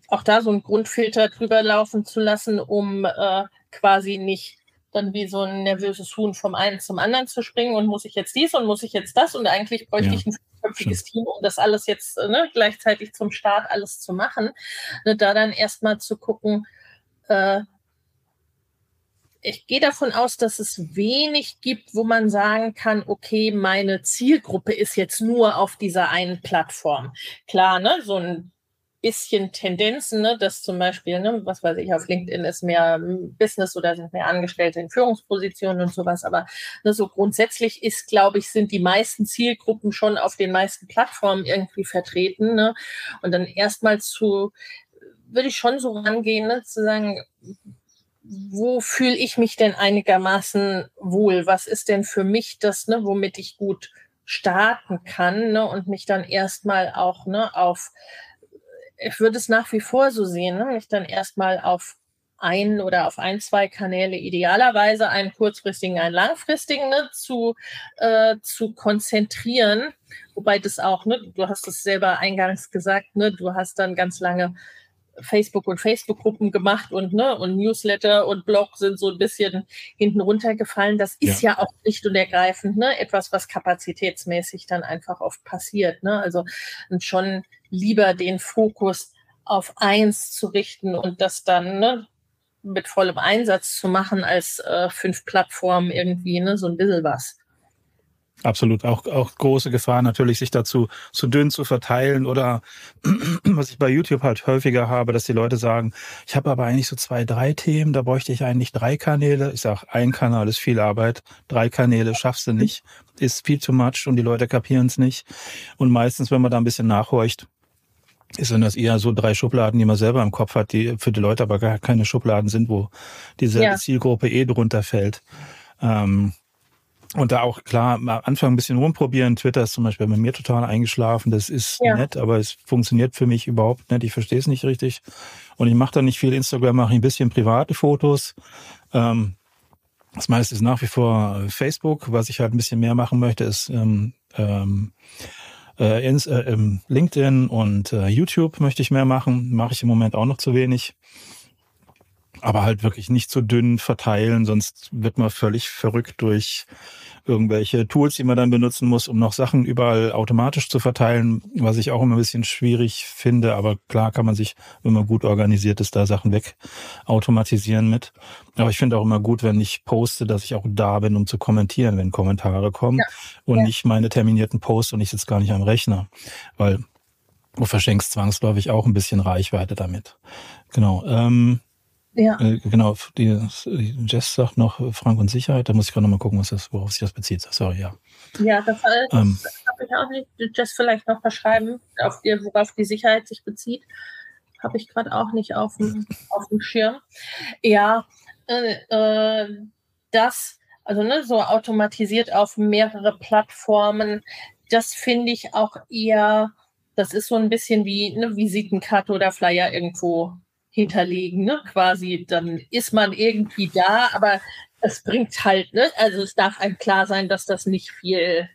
auch da so einen Grundfilter drüber laufen zu lassen, um äh, quasi nicht dann wie so ein nervöses Huhn vom einen zum anderen zu springen und muss ich jetzt dies und muss ich jetzt das und eigentlich bräuchte ja. ich ein fünfköpfiges Team, um das alles jetzt ne, gleichzeitig zum Start alles zu machen. Ne, da dann erstmal zu gucken, äh, ich gehe davon aus, dass es wenig gibt, wo man sagen kann, okay, meine Zielgruppe ist jetzt nur auf dieser einen Plattform. Klar, ne, so ein bisschen Tendenzen, ne, dass zum Beispiel, ne, was weiß ich, auf LinkedIn ist mehr Business oder sind mehr Angestellte in Führungspositionen und sowas, aber ne, so grundsätzlich ist, glaube ich, sind die meisten Zielgruppen schon auf den meisten Plattformen irgendwie vertreten. Ne, und dann erstmal zu würde ich schon so rangehen, ne, zu sagen, wo fühle ich mich denn einigermaßen wohl? Was ist denn für mich das, ne, womit ich gut starten kann ne, und mich dann erstmal auch ne, auf, ich würde es nach wie vor so sehen, ne, mich dann erstmal auf ein oder auf ein, zwei Kanäle idealerweise einen kurzfristigen, einen langfristigen ne, zu, äh, zu konzentrieren. Wobei das auch, ne, du hast es selber eingangs gesagt, ne, du hast dann ganz lange Facebook und Facebook-Gruppen gemacht und, ne, und Newsletter und Blog sind so ein bisschen hinten runtergefallen. Das ist ja, ja auch schlicht und ergreifend ne, etwas, was kapazitätsmäßig dann einfach oft passiert. Ne? Also schon lieber den Fokus auf eins zu richten und das dann ne, mit vollem Einsatz zu machen, als äh, fünf Plattformen irgendwie, ne, so ein bisschen was. Absolut, auch, auch große Gefahr natürlich, sich dazu zu dünn zu verteilen oder was ich bei YouTube halt häufiger habe, dass die Leute sagen, ich habe aber eigentlich so zwei, drei Themen, da bräuchte ich eigentlich drei Kanäle. Ich sage, ein Kanal ist viel Arbeit, drei Kanäle schaffst du nicht, ist viel too much und die Leute kapieren es nicht. Und meistens, wenn man da ein bisschen nachhorcht, ist dann das eher so drei Schubladen, die man selber im Kopf hat, die für die Leute aber gar keine Schubladen sind, wo dieselbe ja. Zielgruppe eh drunter fällt. Ähm, und da auch klar, am Anfang ein bisschen rumprobieren. Twitter ist zum Beispiel bei mir total eingeschlafen. Das ist ja. nett, aber es funktioniert für mich überhaupt nicht. Ich verstehe es nicht richtig. Und ich mache da nicht viel. Instagram mache ich ein bisschen private Fotos. Ähm, das meiste ist nach wie vor Facebook. Was ich halt ein bisschen mehr machen möchte, ist ähm, ähm, äh, ins, äh, ähm, LinkedIn und äh, YouTube möchte ich mehr machen. Mache ich im Moment auch noch zu wenig aber halt wirklich nicht zu dünn verteilen, sonst wird man völlig verrückt durch irgendwelche Tools, die man dann benutzen muss, um noch Sachen überall automatisch zu verteilen, was ich auch immer ein bisschen schwierig finde. Aber klar kann man sich, wenn man gut organisiert ist, da Sachen weg automatisieren mit. Aber ich finde auch immer gut, wenn ich poste, dass ich auch da bin, um zu kommentieren, wenn Kommentare kommen ja. und ja. nicht meine terminierten Posts und ich sitze gar nicht am Rechner, weil du verschenkst zwangsläufig auch ein bisschen Reichweite damit. Genau. Ähm, ja. Äh, genau, die, Jess sagt noch Frank und Sicherheit, da muss ich gerade nochmal gucken, was das, worauf sich das bezieht. Sorry, ja. Ja, das, äh, das ähm, habe ich auch nicht. Jess vielleicht noch verschreiben, auf die, worauf die Sicherheit sich bezieht. Habe ich gerade auch nicht auf dem, auf dem Schirm. Ja, äh, äh, das, also ne, so automatisiert auf mehrere Plattformen, das finde ich auch eher, das ist so ein bisschen wie eine Visitenkarte oder Flyer irgendwo hinterlegen, ne? quasi, dann ist man irgendwie da, aber es bringt halt, ne? also es darf einem klar sein, dass das nicht viel,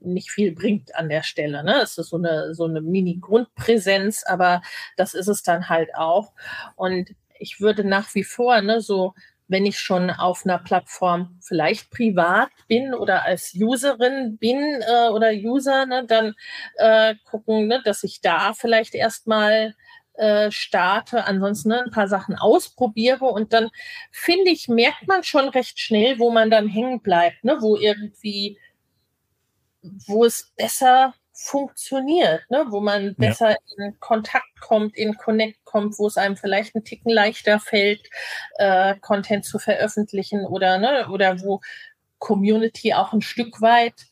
nicht viel bringt an der Stelle. Ne? Es ist so eine, so eine Mini-Grundpräsenz, aber das ist es dann halt auch. Und ich würde nach wie vor, ne, so wenn ich schon auf einer Plattform vielleicht privat bin oder als Userin bin äh, oder User, ne, dann äh, gucken, ne, dass ich da vielleicht erstmal äh, starte, ansonsten ne, ein paar Sachen ausprobiere und dann finde ich, merkt man schon recht schnell, wo man dann hängen bleibt, ne? wo irgendwie, wo es besser funktioniert, ne? wo man besser ja. in Kontakt kommt, in Connect kommt, wo es einem vielleicht ein Ticken leichter fällt, äh, Content zu veröffentlichen oder, ne, oder wo Community auch ein Stück weit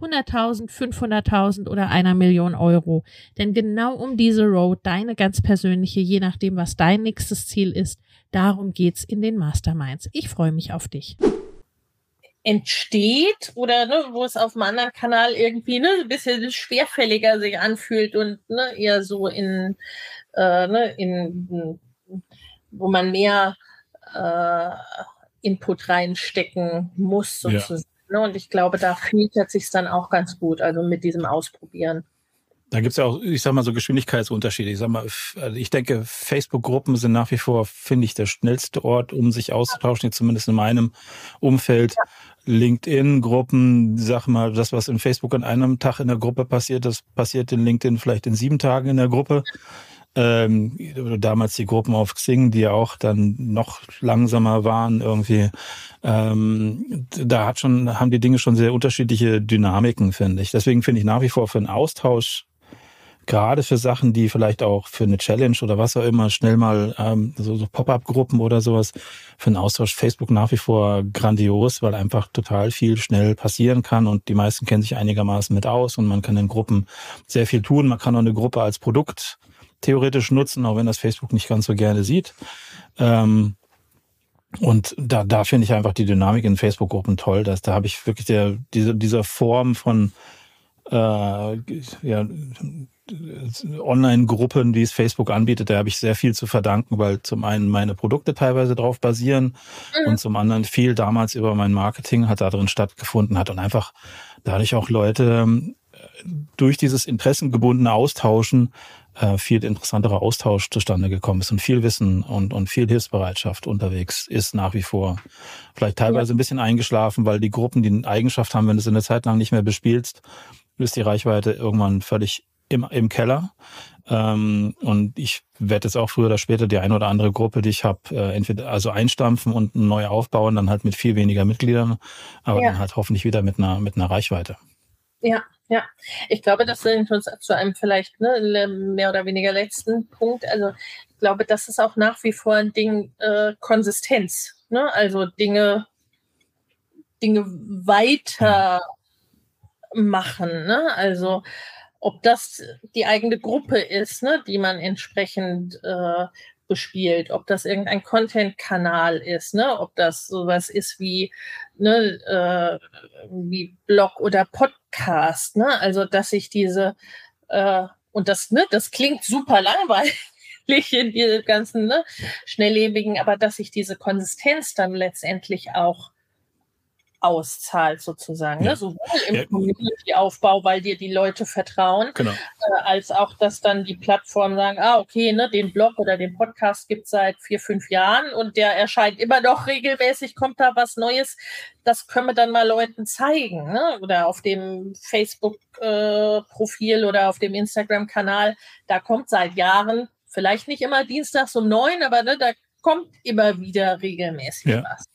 100.000, 500.000 oder einer Million Euro. Denn genau um diese Road, deine ganz persönliche, je nachdem, was dein nächstes Ziel ist, darum geht's in den Masterminds. Ich freue mich auf dich entsteht oder ne, wo es auf einem anderen Kanal irgendwie ne, ein bisschen schwerfälliger sich anfühlt und ne, eher so in, äh, ne, in wo man mehr äh, Input reinstecken muss sozusagen. Ja. Ne? Und ich glaube, da filtert sich dann auch ganz gut, also mit diesem Ausprobieren. Da gibt es ja auch, ich sag mal, so Geschwindigkeitsunterschiede. Ich sag mal, also ich denke, Facebook-Gruppen sind nach wie vor, finde ich, der schnellste Ort, um sich auszutauschen, zumindest in meinem Umfeld. Ja. LinkedIn-Gruppen, sag mal, das, was in Facebook an einem Tag in der Gruppe passiert, das passiert in LinkedIn vielleicht in sieben Tagen in der Gruppe. Ähm, damals die Gruppen auf Xing, die ja auch dann noch langsamer waren irgendwie. Ähm, da hat schon, haben die Dinge schon sehr unterschiedliche Dynamiken, finde ich. Deswegen finde ich nach wie vor für einen Austausch gerade für Sachen, die vielleicht auch für eine Challenge oder was auch immer schnell mal ähm, so, so Pop-up-Gruppen oder sowas für einen Austausch Facebook nach wie vor grandios, weil einfach total viel schnell passieren kann und die meisten kennen sich einigermaßen mit aus und man kann in Gruppen sehr viel tun. Man kann auch eine Gruppe als Produkt theoretisch nutzen, auch wenn das Facebook nicht ganz so gerne sieht. Ähm, und da, da finde ich einfach die Dynamik in Facebook-Gruppen toll. Dass, da habe ich wirklich der, diese, dieser Form von äh, ja, Online-Gruppen, die es Facebook anbietet, da habe ich sehr viel zu verdanken, weil zum einen meine Produkte teilweise drauf basieren mhm. und zum anderen viel damals über mein Marketing hat da drin stattgefunden hat und einfach dadurch auch Leute ähm, durch dieses interessengebundene Austauschen äh, viel interessanterer Austausch zustande gekommen ist und viel Wissen und, und viel Hilfsbereitschaft unterwegs ist nach wie vor. Vielleicht teilweise ein bisschen eingeschlafen, weil die Gruppen die Eigenschaft haben, wenn du es eine Zeit lang nicht mehr bespielst, ist die Reichweite irgendwann völlig im, im Keller. Ähm, und ich werde jetzt auch früher oder später die eine oder andere Gruppe, die ich habe, äh, entweder also einstampfen und neu aufbauen, dann halt mit viel weniger Mitgliedern, aber ja. dann halt hoffentlich wieder mit einer, mit einer Reichweite. Ja, ja. Ich glaube, das sind uns zu einem vielleicht ne, mehr oder weniger letzten Punkt. Also ich glaube, das ist auch nach wie vor ein Ding äh, Konsistenz. Ne? Also Dinge, Dinge weiter machen. Ne? Also ob das die eigene Gruppe ist, ne, die man entsprechend äh, bespielt, ob das irgendein Content-Kanal ist, ne, ob das sowas ist wie, ne, äh, wie Blog oder Podcast, ne, also dass ich diese äh, und das, ne, das klingt super langweilig in diese ganzen ne, schnelllebigen, aber dass ich diese Konsistenz dann letztendlich auch auszahlt sozusagen, ne? ja. ne? sowohl im ja. Community-Aufbau, weil dir die Leute vertrauen, genau. äh, als auch, dass dann die Plattformen sagen, ah, okay, ne, den Blog oder den Podcast gibt es seit vier, fünf Jahren und der erscheint immer noch regelmäßig, kommt da was Neues, das können wir dann mal Leuten zeigen, ne? oder auf dem Facebook-Profil äh, oder auf dem Instagram-Kanal, da kommt seit Jahren, vielleicht nicht immer dienstags um neun, aber ne, da kommt immer wieder regelmäßig ja. was.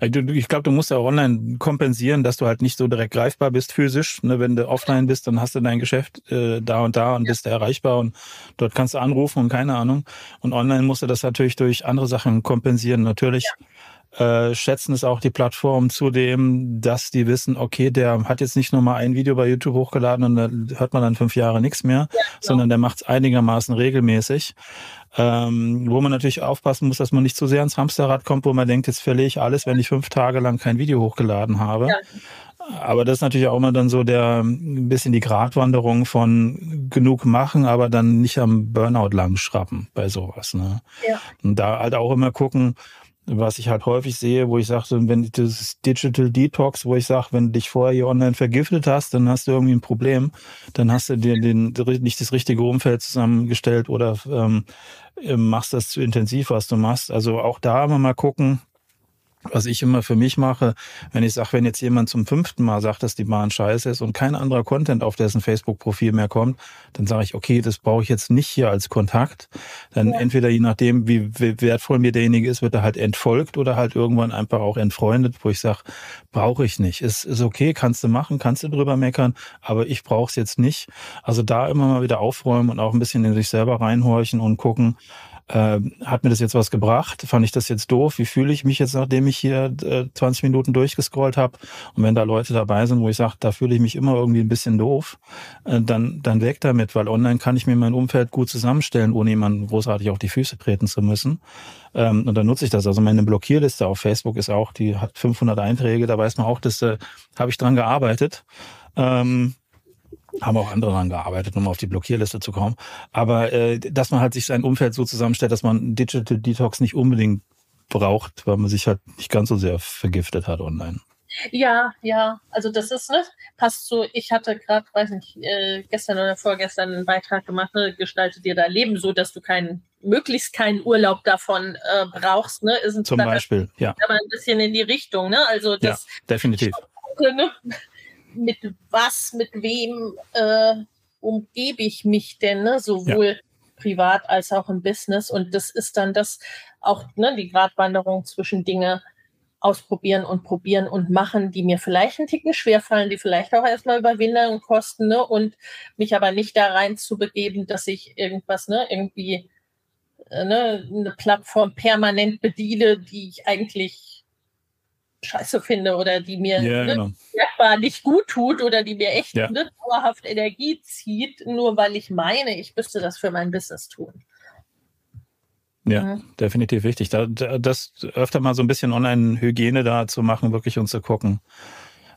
Also ich glaube, du musst ja online kompensieren, dass du halt nicht so direkt greifbar bist physisch. Ne? Wenn du offline bist, dann hast du dein Geschäft äh, da und da und bist erreichbar und dort kannst du anrufen und keine Ahnung. Und online musst du das natürlich durch andere Sachen kompensieren. Natürlich. Ja äh, schätzen es auch die Plattformen zudem, dass die wissen, okay, der hat jetzt nicht nur mal ein Video bei YouTube hochgeladen und da hört man dann fünf Jahre nichts mehr, ja, genau. sondern der macht es einigermaßen regelmäßig. Ähm, wo man natürlich aufpassen muss, dass man nicht zu sehr ins Hamsterrad kommt, wo man denkt, jetzt verliere ich alles, wenn ich fünf Tage lang kein Video hochgeladen habe. Ja. Aber das ist natürlich auch immer dann so der ein bisschen die Gratwanderung von genug machen, aber dann nicht am Burnout lang schrappen bei sowas. Ne? Ja. Und da halt auch immer gucken, was ich halt häufig sehe, wo ich sage, wenn das Digital Detox, wo ich sage, wenn du dich vorher hier online vergiftet hast, dann hast du irgendwie ein Problem, dann hast du dir den, nicht das richtige Umfeld zusammengestellt oder ähm, machst das zu intensiv, was du machst. Also auch da immer mal gucken, was ich immer für mich mache, wenn ich sage, wenn jetzt jemand zum fünften Mal sagt, dass die Bahn scheiße ist und kein anderer Content auf dessen Facebook-Profil mehr kommt, dann sage ich, okay, das brauche ich jetzt nicht hier als Kontakt. Dann ja. entweder je nachdem, wie, wertvoll mir derjenige ist, wird er halt entfolgt oder halt irgendwann einfach auch entfreundet, wo ich sage, brauche ich nicht. Ist, ist okay, kannst du machen, kannst du drüber meckern, aber ich brauche es jetzt nicht. Also da immer mal wieder aufräumen und auch ein bisschen in sich selber reinhorchen und gucken, äh, hat mir das jetzt was gebracht? Fand ich das jetzt doof? Wie fühle ich mich jetzt, nachdem ich hier äh, 20 Minuten durchgescrollt habe? Und wenn da Leute dabei sind, wo ich sage, da fühle ich mich immer irgendwie ein bisschen doof, äh, dann, dann weg damit, weil online kann ich mir mein Umfeld gut zusammenstellen, ohne jemanden großartig auf die Füße treten zu müssen. Ähm, und dann nutze ich das. Also meine Blockierliste auf Facebook ist auch, die hat 500 Einträge, da weiß man auch, dass äh, habe ich dran gearbeitet. Ähm, haben auch andere daran gearbeitet, um auf die Blockierliste zu kommen. Aber äh, dass man halt sich sein Umfeld so zusammenstellt, dass man Digital Detox nicht unbedingt braucht, weil man sich halt nicht ganz so sehr vergiftet hat online. Ja, ja, also das ist, ne, passt so, ich hatte gerade, weiß nicht, äh, gestern oder vorgestern einen Beitrag gemacht, ne, gestalte dir dein Leben so, dass du keinen, möglichst keinen Urlaub davon äh, brauchst, ne, ist Zum Beispiel, ja. Aber ein bisschen in die Richtung, ne, also das. Ja, definitiv. Ne, mit was, mit wem äh, umgebe ich mich denn, ne? sowohl ja. privat als auch im Business. Und das ist dann das auch ne, die Gratwanderung zwischen Dinge ausprobieren und probieren und machen, die mir vielleicht ein Ticken schwerfallen, die vielleicht auch erstmal Überwindung kosten, ne? Und mich aber nicht da rein zu begeben, dass ich irgendwas, ne, irgendwie äh, ne, eine Plattform permanent bediene, die ich eigentlich scheiße finde oder die mir ja, ne, genau. Nicht gut tut oder die mir echt ja. ne, dauerhaft Energie zieht, nur weil ich meine, ich müsste das für mein Business tun. Ja, mhm. definitiv wichtig. Da, das öfter mal so ein bisschen Online-Hygiene da zu machen, wirklich und zu gucken,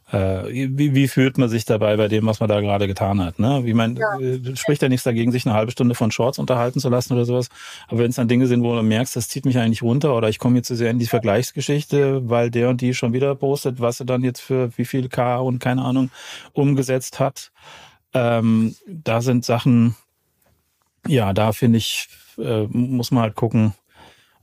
wie, wie fühlt man sich dabei bei dem, was man da gerade getan hat? Ne? Wie man ja. Äh, spricht ja nichts dagegen, sich eine halbe Stunde von Shorts unterhalten zu lassen oder sowas. Aber wenn es dann Dinge sind, wo du merkst, das zieht mich eigentlich runter oder ich komme jetzt zu sehr in die Vergleichsgeschichte, weil der und die schon wieder postet, was er dann jetzt für wie viel K und keine Ahnung umgesetzt hat. Ähm, da sind Sachen, ja, da finde ich, äh, muss man halt gucken,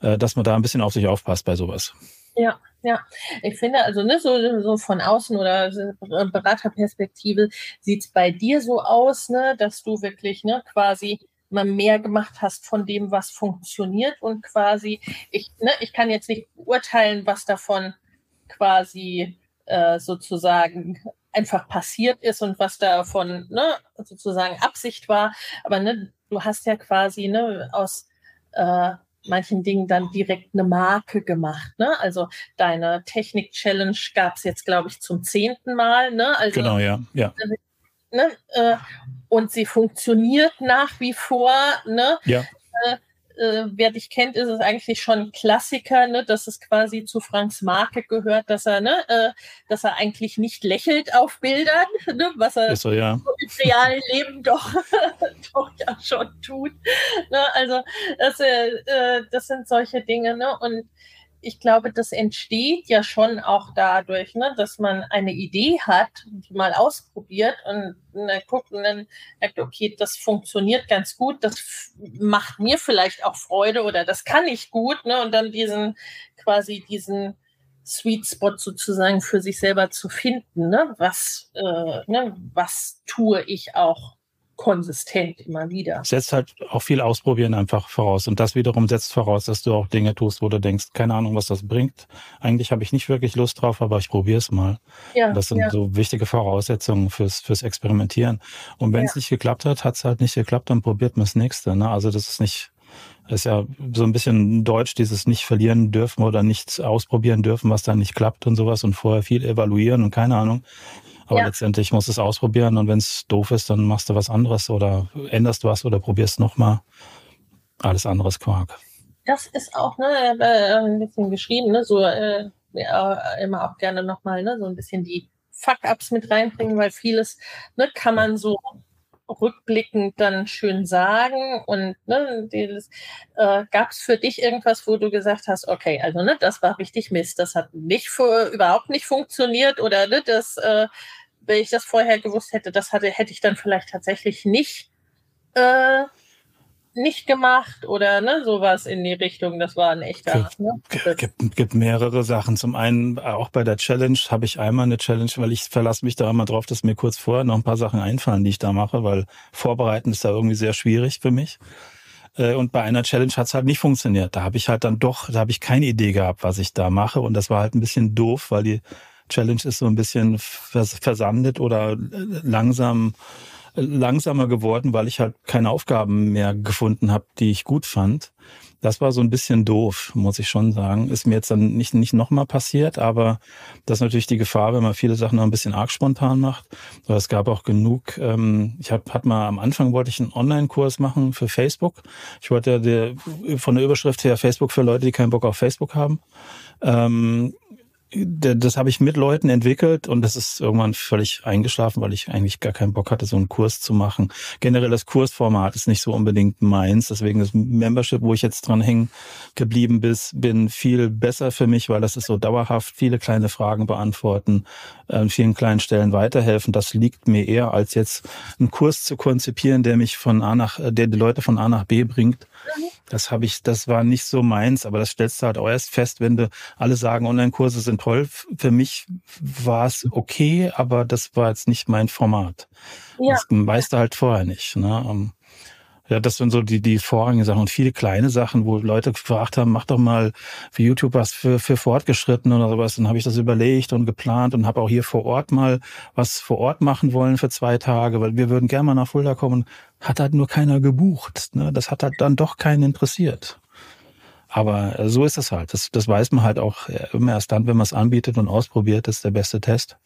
äh, dass man da ein bisschen auf sich aufpasst bei sowas. Ja, ja. Ich finde also ne, so, so von außen oder Beraterperspektive sieht es bei dir so aus, ne, dass du wirklich ne, quasi mal mehr gemacht hast von dem, was funktioniert und quasi, ich, ne, ich kann jetzt nicht beurteilen, was davon quasi äh, sozusagen einfach passiert ist und was davon ne, sozusagen Absicht war, aber ne, du hast ja quasi ne, aus äh, manchen Dingen dann direkt eine Marke gemacht. Ne? Also deine Technik-Challenge gab es jetzt, glaube ich, zum zehnten Mal. Ne? Also, genau, ja. ja. Ne? Äh, und sie funktioniert nach wie vor. Ne? Ja. Äh, wer dich kennt, ist es eigentlich schon ein Klassiker, ne, dass es quasi zu Franks Marke gehört, dass er, ne, äh, dass er eigentlich nicht lächelt auf Bildern, ne, was er so, ja. im realen Leben doch, doch ja schon tut. Ne, also das, äh, das sind solche Dinge, ne? Und ich glaube, das entsteht ja schon auch dadurch, ne, dass man eine Idee hat, die mal ausprobiert und dann guckt und dann merkt, okay, das funktioniert ganz gut, das macht mir vielleicht auch Freude oder das kann ich gut, ne, und dann diesen quasi diesen Sweet Spot sozusagen für sich selber zu finden, ne, was, äh, ne, was tue ich auch konsistent immer wieder. Setzt halt auch viel Ausprobieren einfach voraus. Und das wiederum setzt voraus, dass du auch Dinge tust, wo du denkst, keine Ahnung, was das bringt. Eigentlich habe ich nicht wirklich Lust drauf, aber ich probiere es mal. Ja, das sind ja. so wichtige Voraussetzungen fürs, fürs Experimentieren. Und wenn es ja. nicht geklappt hat, hat es halt nicht geklappt, dann probiert man das nächste. Ne? Also das ist nicht, Das ist ja so ein bisschen deutsch, dieses nicht verlieren dürfen oder nichts ausprobieren dürfen, was dann nicht klappt und sowas und vorher viel evaluieren und keine Ahnung. Aber ja. letztendlich musst du es ausprobieren und wenn es doof ist, dann machst du was anderes oder änderst was oder probierst nochmal. Alles anderes Quark. Das ist auch ne, äh, ein bisschen geschrieben, ne, so äh, ja, immer auch gerne nochmal ne, so ein bisschen die Fuck-Ups mit reinbringen, weil vieles ne, kann man so rückblickend dann schön sagen und ne, dieses, äh, gab es für dich irgendwas, wo du gesagt hast, okay, also ne, das war richtig Mist, das hat nicht für, überhaupt nicht funktioniert oder ne, das, äh, wenn ich das vorher gewusst hätte, das hatte, hätte ich dann vielleicht tatsächlich nicht äh, nicht gemacht oder ne, sowas in die Richtung. Das war ein echter. Gibt, ne? gibt, gibt mehrere Sachen. Zum einen, auch bei der Challenge habe ich einmal eine Challenge, weil ich verlasse mich da immer drauf, dass mir kurz vorher noch ein paar Sachen einfallen, die ich da mache, weil vorbereiten ist da irgendwie sehr schwierig für mich. Äh, und bei einer Challenge hat es halt nicht funktioniert. Da habe ich halt dann doch, da habe ich keine Idee gehabt, was ich da mache. Und das war halt ein bisschen doof, weil die Challenge ist so ein bisschen versandet oder langsam langsamer geworden, weil ich halt keine Aufgaben mehr gefunden habe, die ich gut fand. Das war so ein bisschen doof, muss ich schon sagen. Ist mir jetzt dann nicht, nicht nochmal passiert, aber das ist natürlich die Gefahr, wenn man viele Sachen noch ein bisschen arg spontan macht. Aber es gab auch genug, ähm, ich habe hat mal am Anfang wollte ich einen Online-Kurs machen für Facebook. Ich wollte ja der, von der Überschrift her Facebook für Leute, die keinen Bock auf Facebook haben. Ähm, das habe ich mit Leuten entwickelt und das ist irgendwann völlig eingeschlafen, weil ich eigentlich gar keinen Bock hatte, so einen Kurs zu machen. Generell das Kursformat ist nicht so unbedingt meins, deswegen das Membership, wo ich jetzt dran hängen geblieben bin, viel besser für mich, weil das ist so dauerhaft, viele kleine Fragen beantworten, an vielen kleinen Stellen weiterhelfen. Das liegt mir eher, als jetzt einen Kurs zu konzipieren, der mich von A nach, der die Leute von A nach B bringt. Das habe ich, das war nicht so meins, aber das stellst du halt auch erst fest, wenn du alle sagen, Online-Kurse sind toll. Für mich war es okay, aber das war jetzt nicht mein Format. Ja. Das weißt du halt vorher nicht. Ne? Ähm, ja, das sind so die, die vorrangigen Sachen und viele kleine Sachen, wo Leute gefragt haben, mach doch mal für YouTube was für, für Fortgeschritten oder sowas. Dann habe ich das überlegt und geplant und habe auch hier vor Ort mal was vor Ort machen wollen für zwei Tage, weil wir würden gerne mal nach Fulda kommen. Hat halt nur keiner gebucht. Ne? Das hat halt dann doch keinen interessiert. Aber äh, so ist es halt. Das, das weiß man halt auch immer erst dann, wenn man es anbietet und ausprobiert, das ist der beste Test.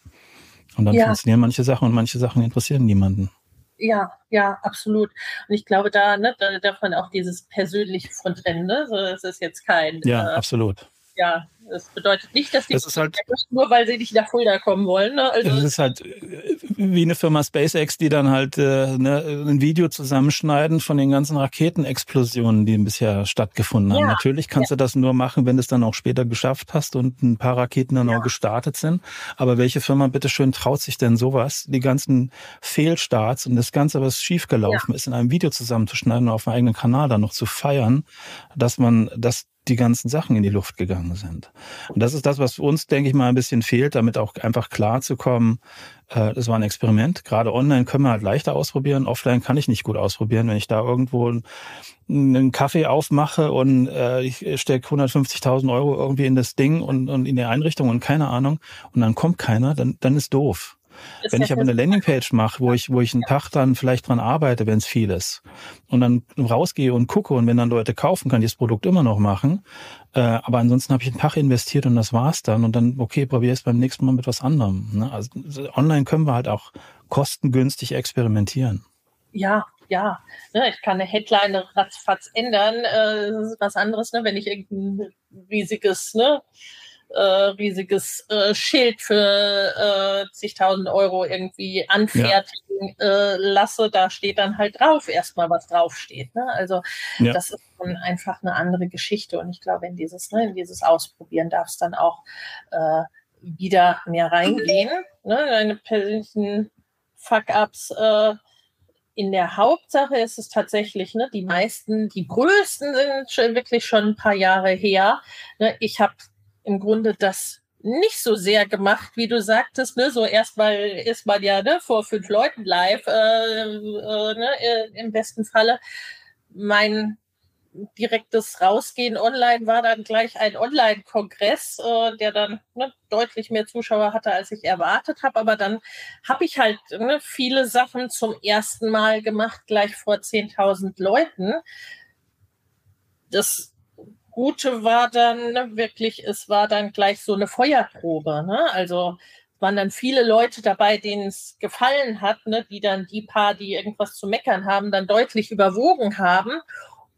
Und dann ja. funktionieren manche Sachen und manche Sachen interessieren niemanden. Ja, ja, absolut. Und ich glaube, da, ne, da darf man auch dieses Persönliche von trennen. Ne? So, es ist jetzt kein. Ja, äh, absolut. Ja, das bedeutet nicht, dass die das ist halt, nur weil sie nicht nach Fulda kommen wollen. Ne? Also das ist halt äh, wie eine Firma SpaceX, die dann halt äh, ne, ein Video zusammenschneiden von den ganzen Raketenexplosionen, die bisher stattgefunden haben. Ja. Natürlich kannst ja. du das nur machen, wenn du es dann auch später geschafft hast und ein paar Raketen dann ja. auch gestartet sind. Aber welche Firma bitteschön traut sich denn sowas, die ganzen Fehlstarts und das Ganze, was schiefgelaufen ist, in einem Video zusammenzuschneiden und auf einem eigenen Kanal dann noch zu feiern, dass man das die ganzen Sachen in die Luft gegangen sind. Und das ist das, was uns, denke ich mal, ein bisschen fehlt, damit auch einfach klar zu kommen, äh, das war ein Experiment. Gerade online können wir halt leichter ausprobieren. Offline kann ich nicht gut ausprobieren. Wenn ich da irgendwo einen Kaffee aufmache und äh, ich stecke 150.000 Euro irgendwie in das Ding und, und in die Einrichtung und keine Ahnung und dann kommt keiner, dann, dann ist doof. Wenn ich aber eine Landingpage mache, wo ich, wo ich einen Tag dann vielleicht dran arbeite, wenn es viel ist, und dann rausgehe und gucke und wenn dann Leute kaufen, kann ich das Produkt immer noch machen. Äh, aber ansonsten habe ich einen Tag investiert und das war's dann. Und dann, okay, probiere es beim nächsten Mal mit was anderem. Ne? Also online können wir halt auch kostengünstig experimentieren. Ja, ja, ne, ich kann eine Headline ratzfatz ändern. Äh, das ist was anderes, ne, wenn ich irgendein riesiges ne, äh, riesiges äh, Schild für äh, zigtausend Euro irgendwie anfertigen ja. äh, lasse, da steht dann halt drauf erstmal, was draufsteht. Ne? Also ja. das ist schon einfach eine andere Geschichte. Und ich glaube, in dieses, ne, in dieses Ausprobieren darf es dann auch äh, wieder mehr reingehen. Ne? Deine persönlichen Fuck-ups äh, in der Hauptsache ist es tatsächlich, ne, die meisten, die größten sind schon wirklich schon ein paar Jahre her. Ne, ich habe im Grunde das nicht so sehr gemacht, wie du sagtest, ne? So erstmal ist man ja ne, vor fünf Leuten live, äh, äh, ne, äh, im besten Falle. Mein direktes Rausgehen online war dann gleich ein Online-Kongress, äh, der dann ne, deutlich mehr Zuschauer hatte, als ich erwartet habe. Aber dann habe ich halt ne, viele Sachen zum ersten Mal gemacht, gleich vor 10.000 Leuten das Gute war dann wirklich, es war dann gleich so eine Feuerprobe. Ne? Also waren dann viele Leute dabei, denen es gefallen hat, ne, die dann die paar, die irgendwas zu meckern haben, dann deutlich überwogen haben.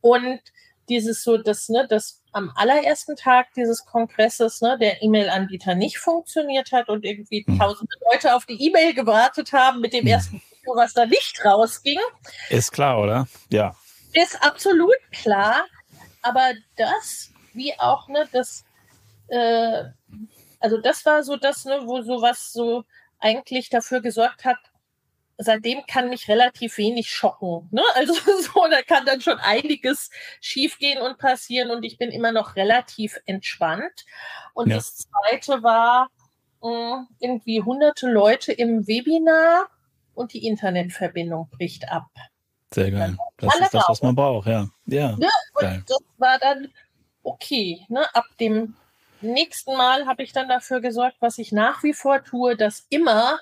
Und dieses so, dass, ne, dass am allerersten Tag dieses Kongresses ne, der E-Mail-Anbieter nicht funktioniert hat und irgendwie hm. tausende Leute auf die E-Mail gewartet haben mit dem hm. ersten Video, was da nicht rausging. Ist klar, oder? Ja. Ist absolut klar. Aber das, wie auch, ne, das, äh, also das war so das, ne, wo sowas so eigentlich dafür gesorgt hat, seitdem kann mich relativ wenig schocken. Ne? Also so, da kann dann schon einiges schiefgehen und passieren und ich bin immer noch relativ entspannt. Und ja. das zweite war mh, irgendwie hunderte Leute im Webinar und die Internetverbindung bricht ab. Sehr geil. Das ist das, was man braucht, ja. Ja. Ne? Und das war dann okay. Ne? Ab dem nächsten Mal habe ich dann dafür gesorgt, was ich nach wie vor tue, dass immer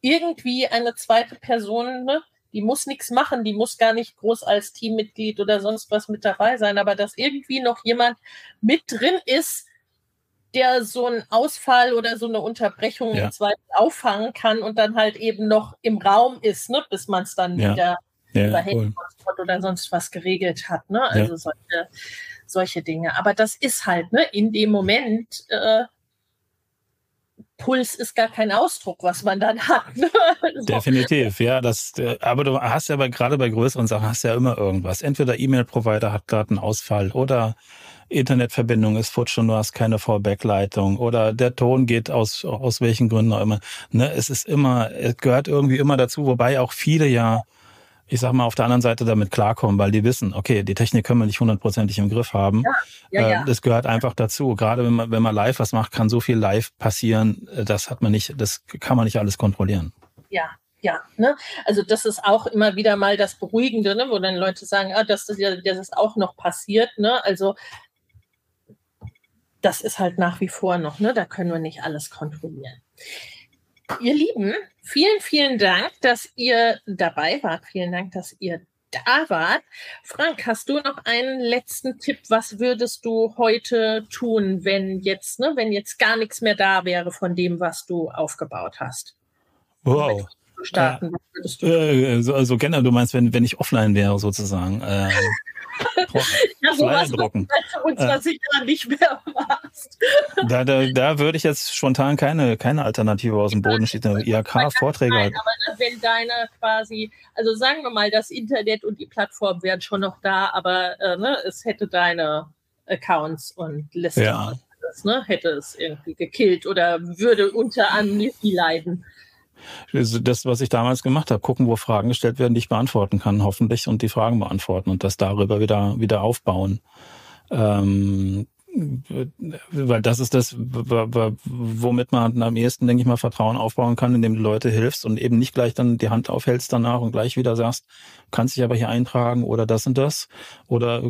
irgendwie eine zweite Person, ne, die muss nichts machen, die muss gar nicht groß als Teammitglied oder sonst was mit dabei sein, aber dass irgendwie noch jemand mit drin ist, der so einen Ausfall oder so eine Unterbrechung ja. im Zweifel auffangen kann und dann halt eben noch im Raum ist, ne, bis man es dann ja. wieder ja, über cool. oder sonst was geregelt hat. Ne? Also ja. solche, solche Dinge. Aber das ist halt, ne, in dem Moment, äh, Puls ist gar kein Ausdruck, was man dann hat. Ne? so. Definitiv, ja. Das, äh, aber du hast ja bei, gerade bei größeren Sachen hast ja immer irgendwas. Entweder E-Mail-Provider hat gerade einen Ausfall oder Internetverbindung ist futsch und du hast keine Fallback-Leitung oder der Ton geht aus, aus welchen Gründen auch immer. Ne, es ist immer, es gehört irgendwie immer dazu, wobei auch viele ja ich sag mal, auf der anderen Seite damit klarkommen, weil die wissen, okay, die Technik können wir nicht hundertprozentig im Griff haben. Ja, ja, ja. Äh, das gehört einfach dazu. Gerade wenn man, wenn man live was macht, kann so viel live passieren. Äh, das hat man nicht, das kann man nicht alles kontrollieren. Ja, ja, ne? Also das ist auch immer wieder mal das Beruhigende, ne? wo dann Leute sagen, ah, das, ist ja, das ist auch noch passiert. Ne? Also das ist halt nach wie vor noch, ne? Da können wir nicht alles kontrollieren. Ihr Lieben, vielen, vielen Dank, dass ihr dabei wart. Vielen Dank, dass ihr da wart. Frank, hast du noch einen letzten Tipp? Was würdest du heute tun, wenn jetzt, ne, wenn jetzt gar nichts mehr da wäre von dem, was du aufgebaut hast? Wow. Starten, äh, so, so generell, du meinst, wenn, wenn ich offline wäre, sozusagen. Äh, ja, so was drucken. seit 25 äh, Jahren nicht mehr warst. Da, da, da würde ich jetzt spontan keine, keine Alternative aus dem Boden schießen. IHK-Vorträge halt. Aber wenn deine quasi, also sagen wir mal, das Internet und die Plattform wären schon noch da, aber äh, ne, es hätte deine Accounts und Listen. Ja. Ne, hätte es irgendwie gekillt oder würde unter Amnesie leiden das, was ich damals gemacht habe, gucken, wo Fragen gestellt werden, die ich beantworten kann, hoffentlich, und die Fragen beantworten und das darüber wieder, wieder aufbauen. Ähm, weil das ist das, womit man am ehesten, denke ich mal, Vertrauen aufbauen kann, indem du Leute hilfst und eben nicht gleich dann die Hand aufhältst danach und gleich wieder sagst, kannst dich aber hier eintragen oder das und das oder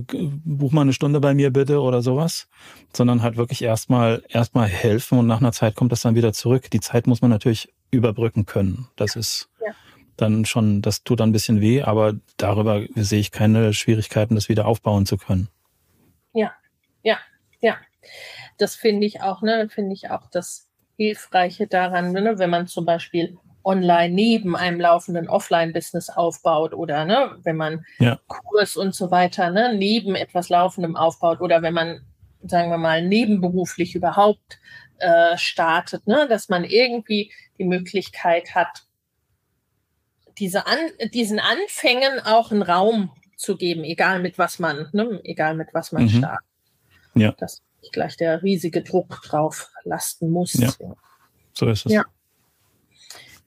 buch mal eine Stunde bei mir bitte oder sowas, sondern halt wirklich erstmal erstmal helfen und nach einer Zeit kommt das dann wieder zurück. Die Zeit muss man natürlich überbrücken können. Das ist ja. dann schon, das tut dann ein bisschen weh, aber darüber sehe ich keine Schwierigkeiten, das wieder aufbauen zu können. Ja, ja, ja. Das finde ich auch, ne, finde ich auch das Hilfreiche daran, ne, wenn man zum Beispiel online neben einem laufenden Offline-Business aufbaut oder ne, wenn man ja. Kurs und so weiter ne, neben etwas Laufendem aufbaut oder wenn man, sagen wir mal, nebenberuflich überhaupt äh, startet, ne, dass man irgendwie die Möglichkeit hat, diese An diesen Anfängen auch einen Raum zu geben, egal mit was man, ne, egal mit was man mhm. startet. Ja. Dass nicht gleich der riesige Druck drauf lasten muss. Ja. So ist es. Ja.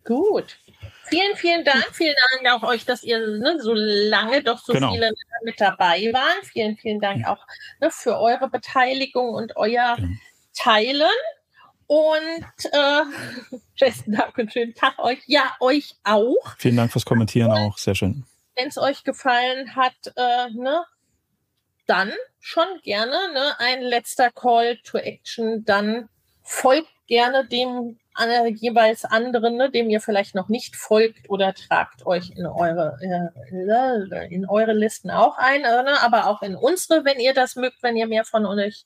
Gut. Vielen, vielen Dank. Vielen Dank auch euch, dass ihr ne, so lange doch so genau. viele mit dabei waren. Vielen, vielen Dank auch ne, für eure Beteiligung und euer genau. Teilen. Und äh, besten Dank und schönen Tag euch. Ja, euch auch. Vielen Dank fürs Kommentieren auch. Sehr schön. Wenn es euch gefallen hat, äh, ne, dann schon gerne ne, ein letzter Call to Action. Dann folgt gerne dem äh, jeweils anderen, ne, dem ihr vielleicht noch nicht folgt oder tragt euch in eure, äh, in eure Listen auch ein, äh, ne, aber auch in unsere, wenn ihr das mögt, wenn ihr mehr von euch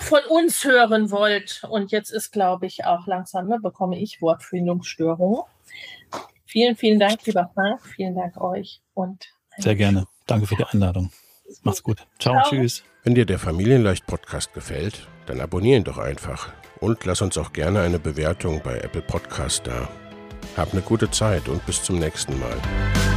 von uns hören wollt. Und jetzt ist, glaube ich, auch langsam, ne, bekomme ich Wortfindungsstörungen. Vielen, vielen Dank, lieber Frank. Vielen Dank euch und sehr gerne. Danke für die Einladung. Macht's gut. Ciao, Ciao. tschüss. Wenn dir der Familienleicht Podcast gefällt, dann abonnieren doch einfach und lass uns auch gerne eine Bewertung bei Apple Podcast da. Hab eine gute Zeit und bis zum nächsten Mal.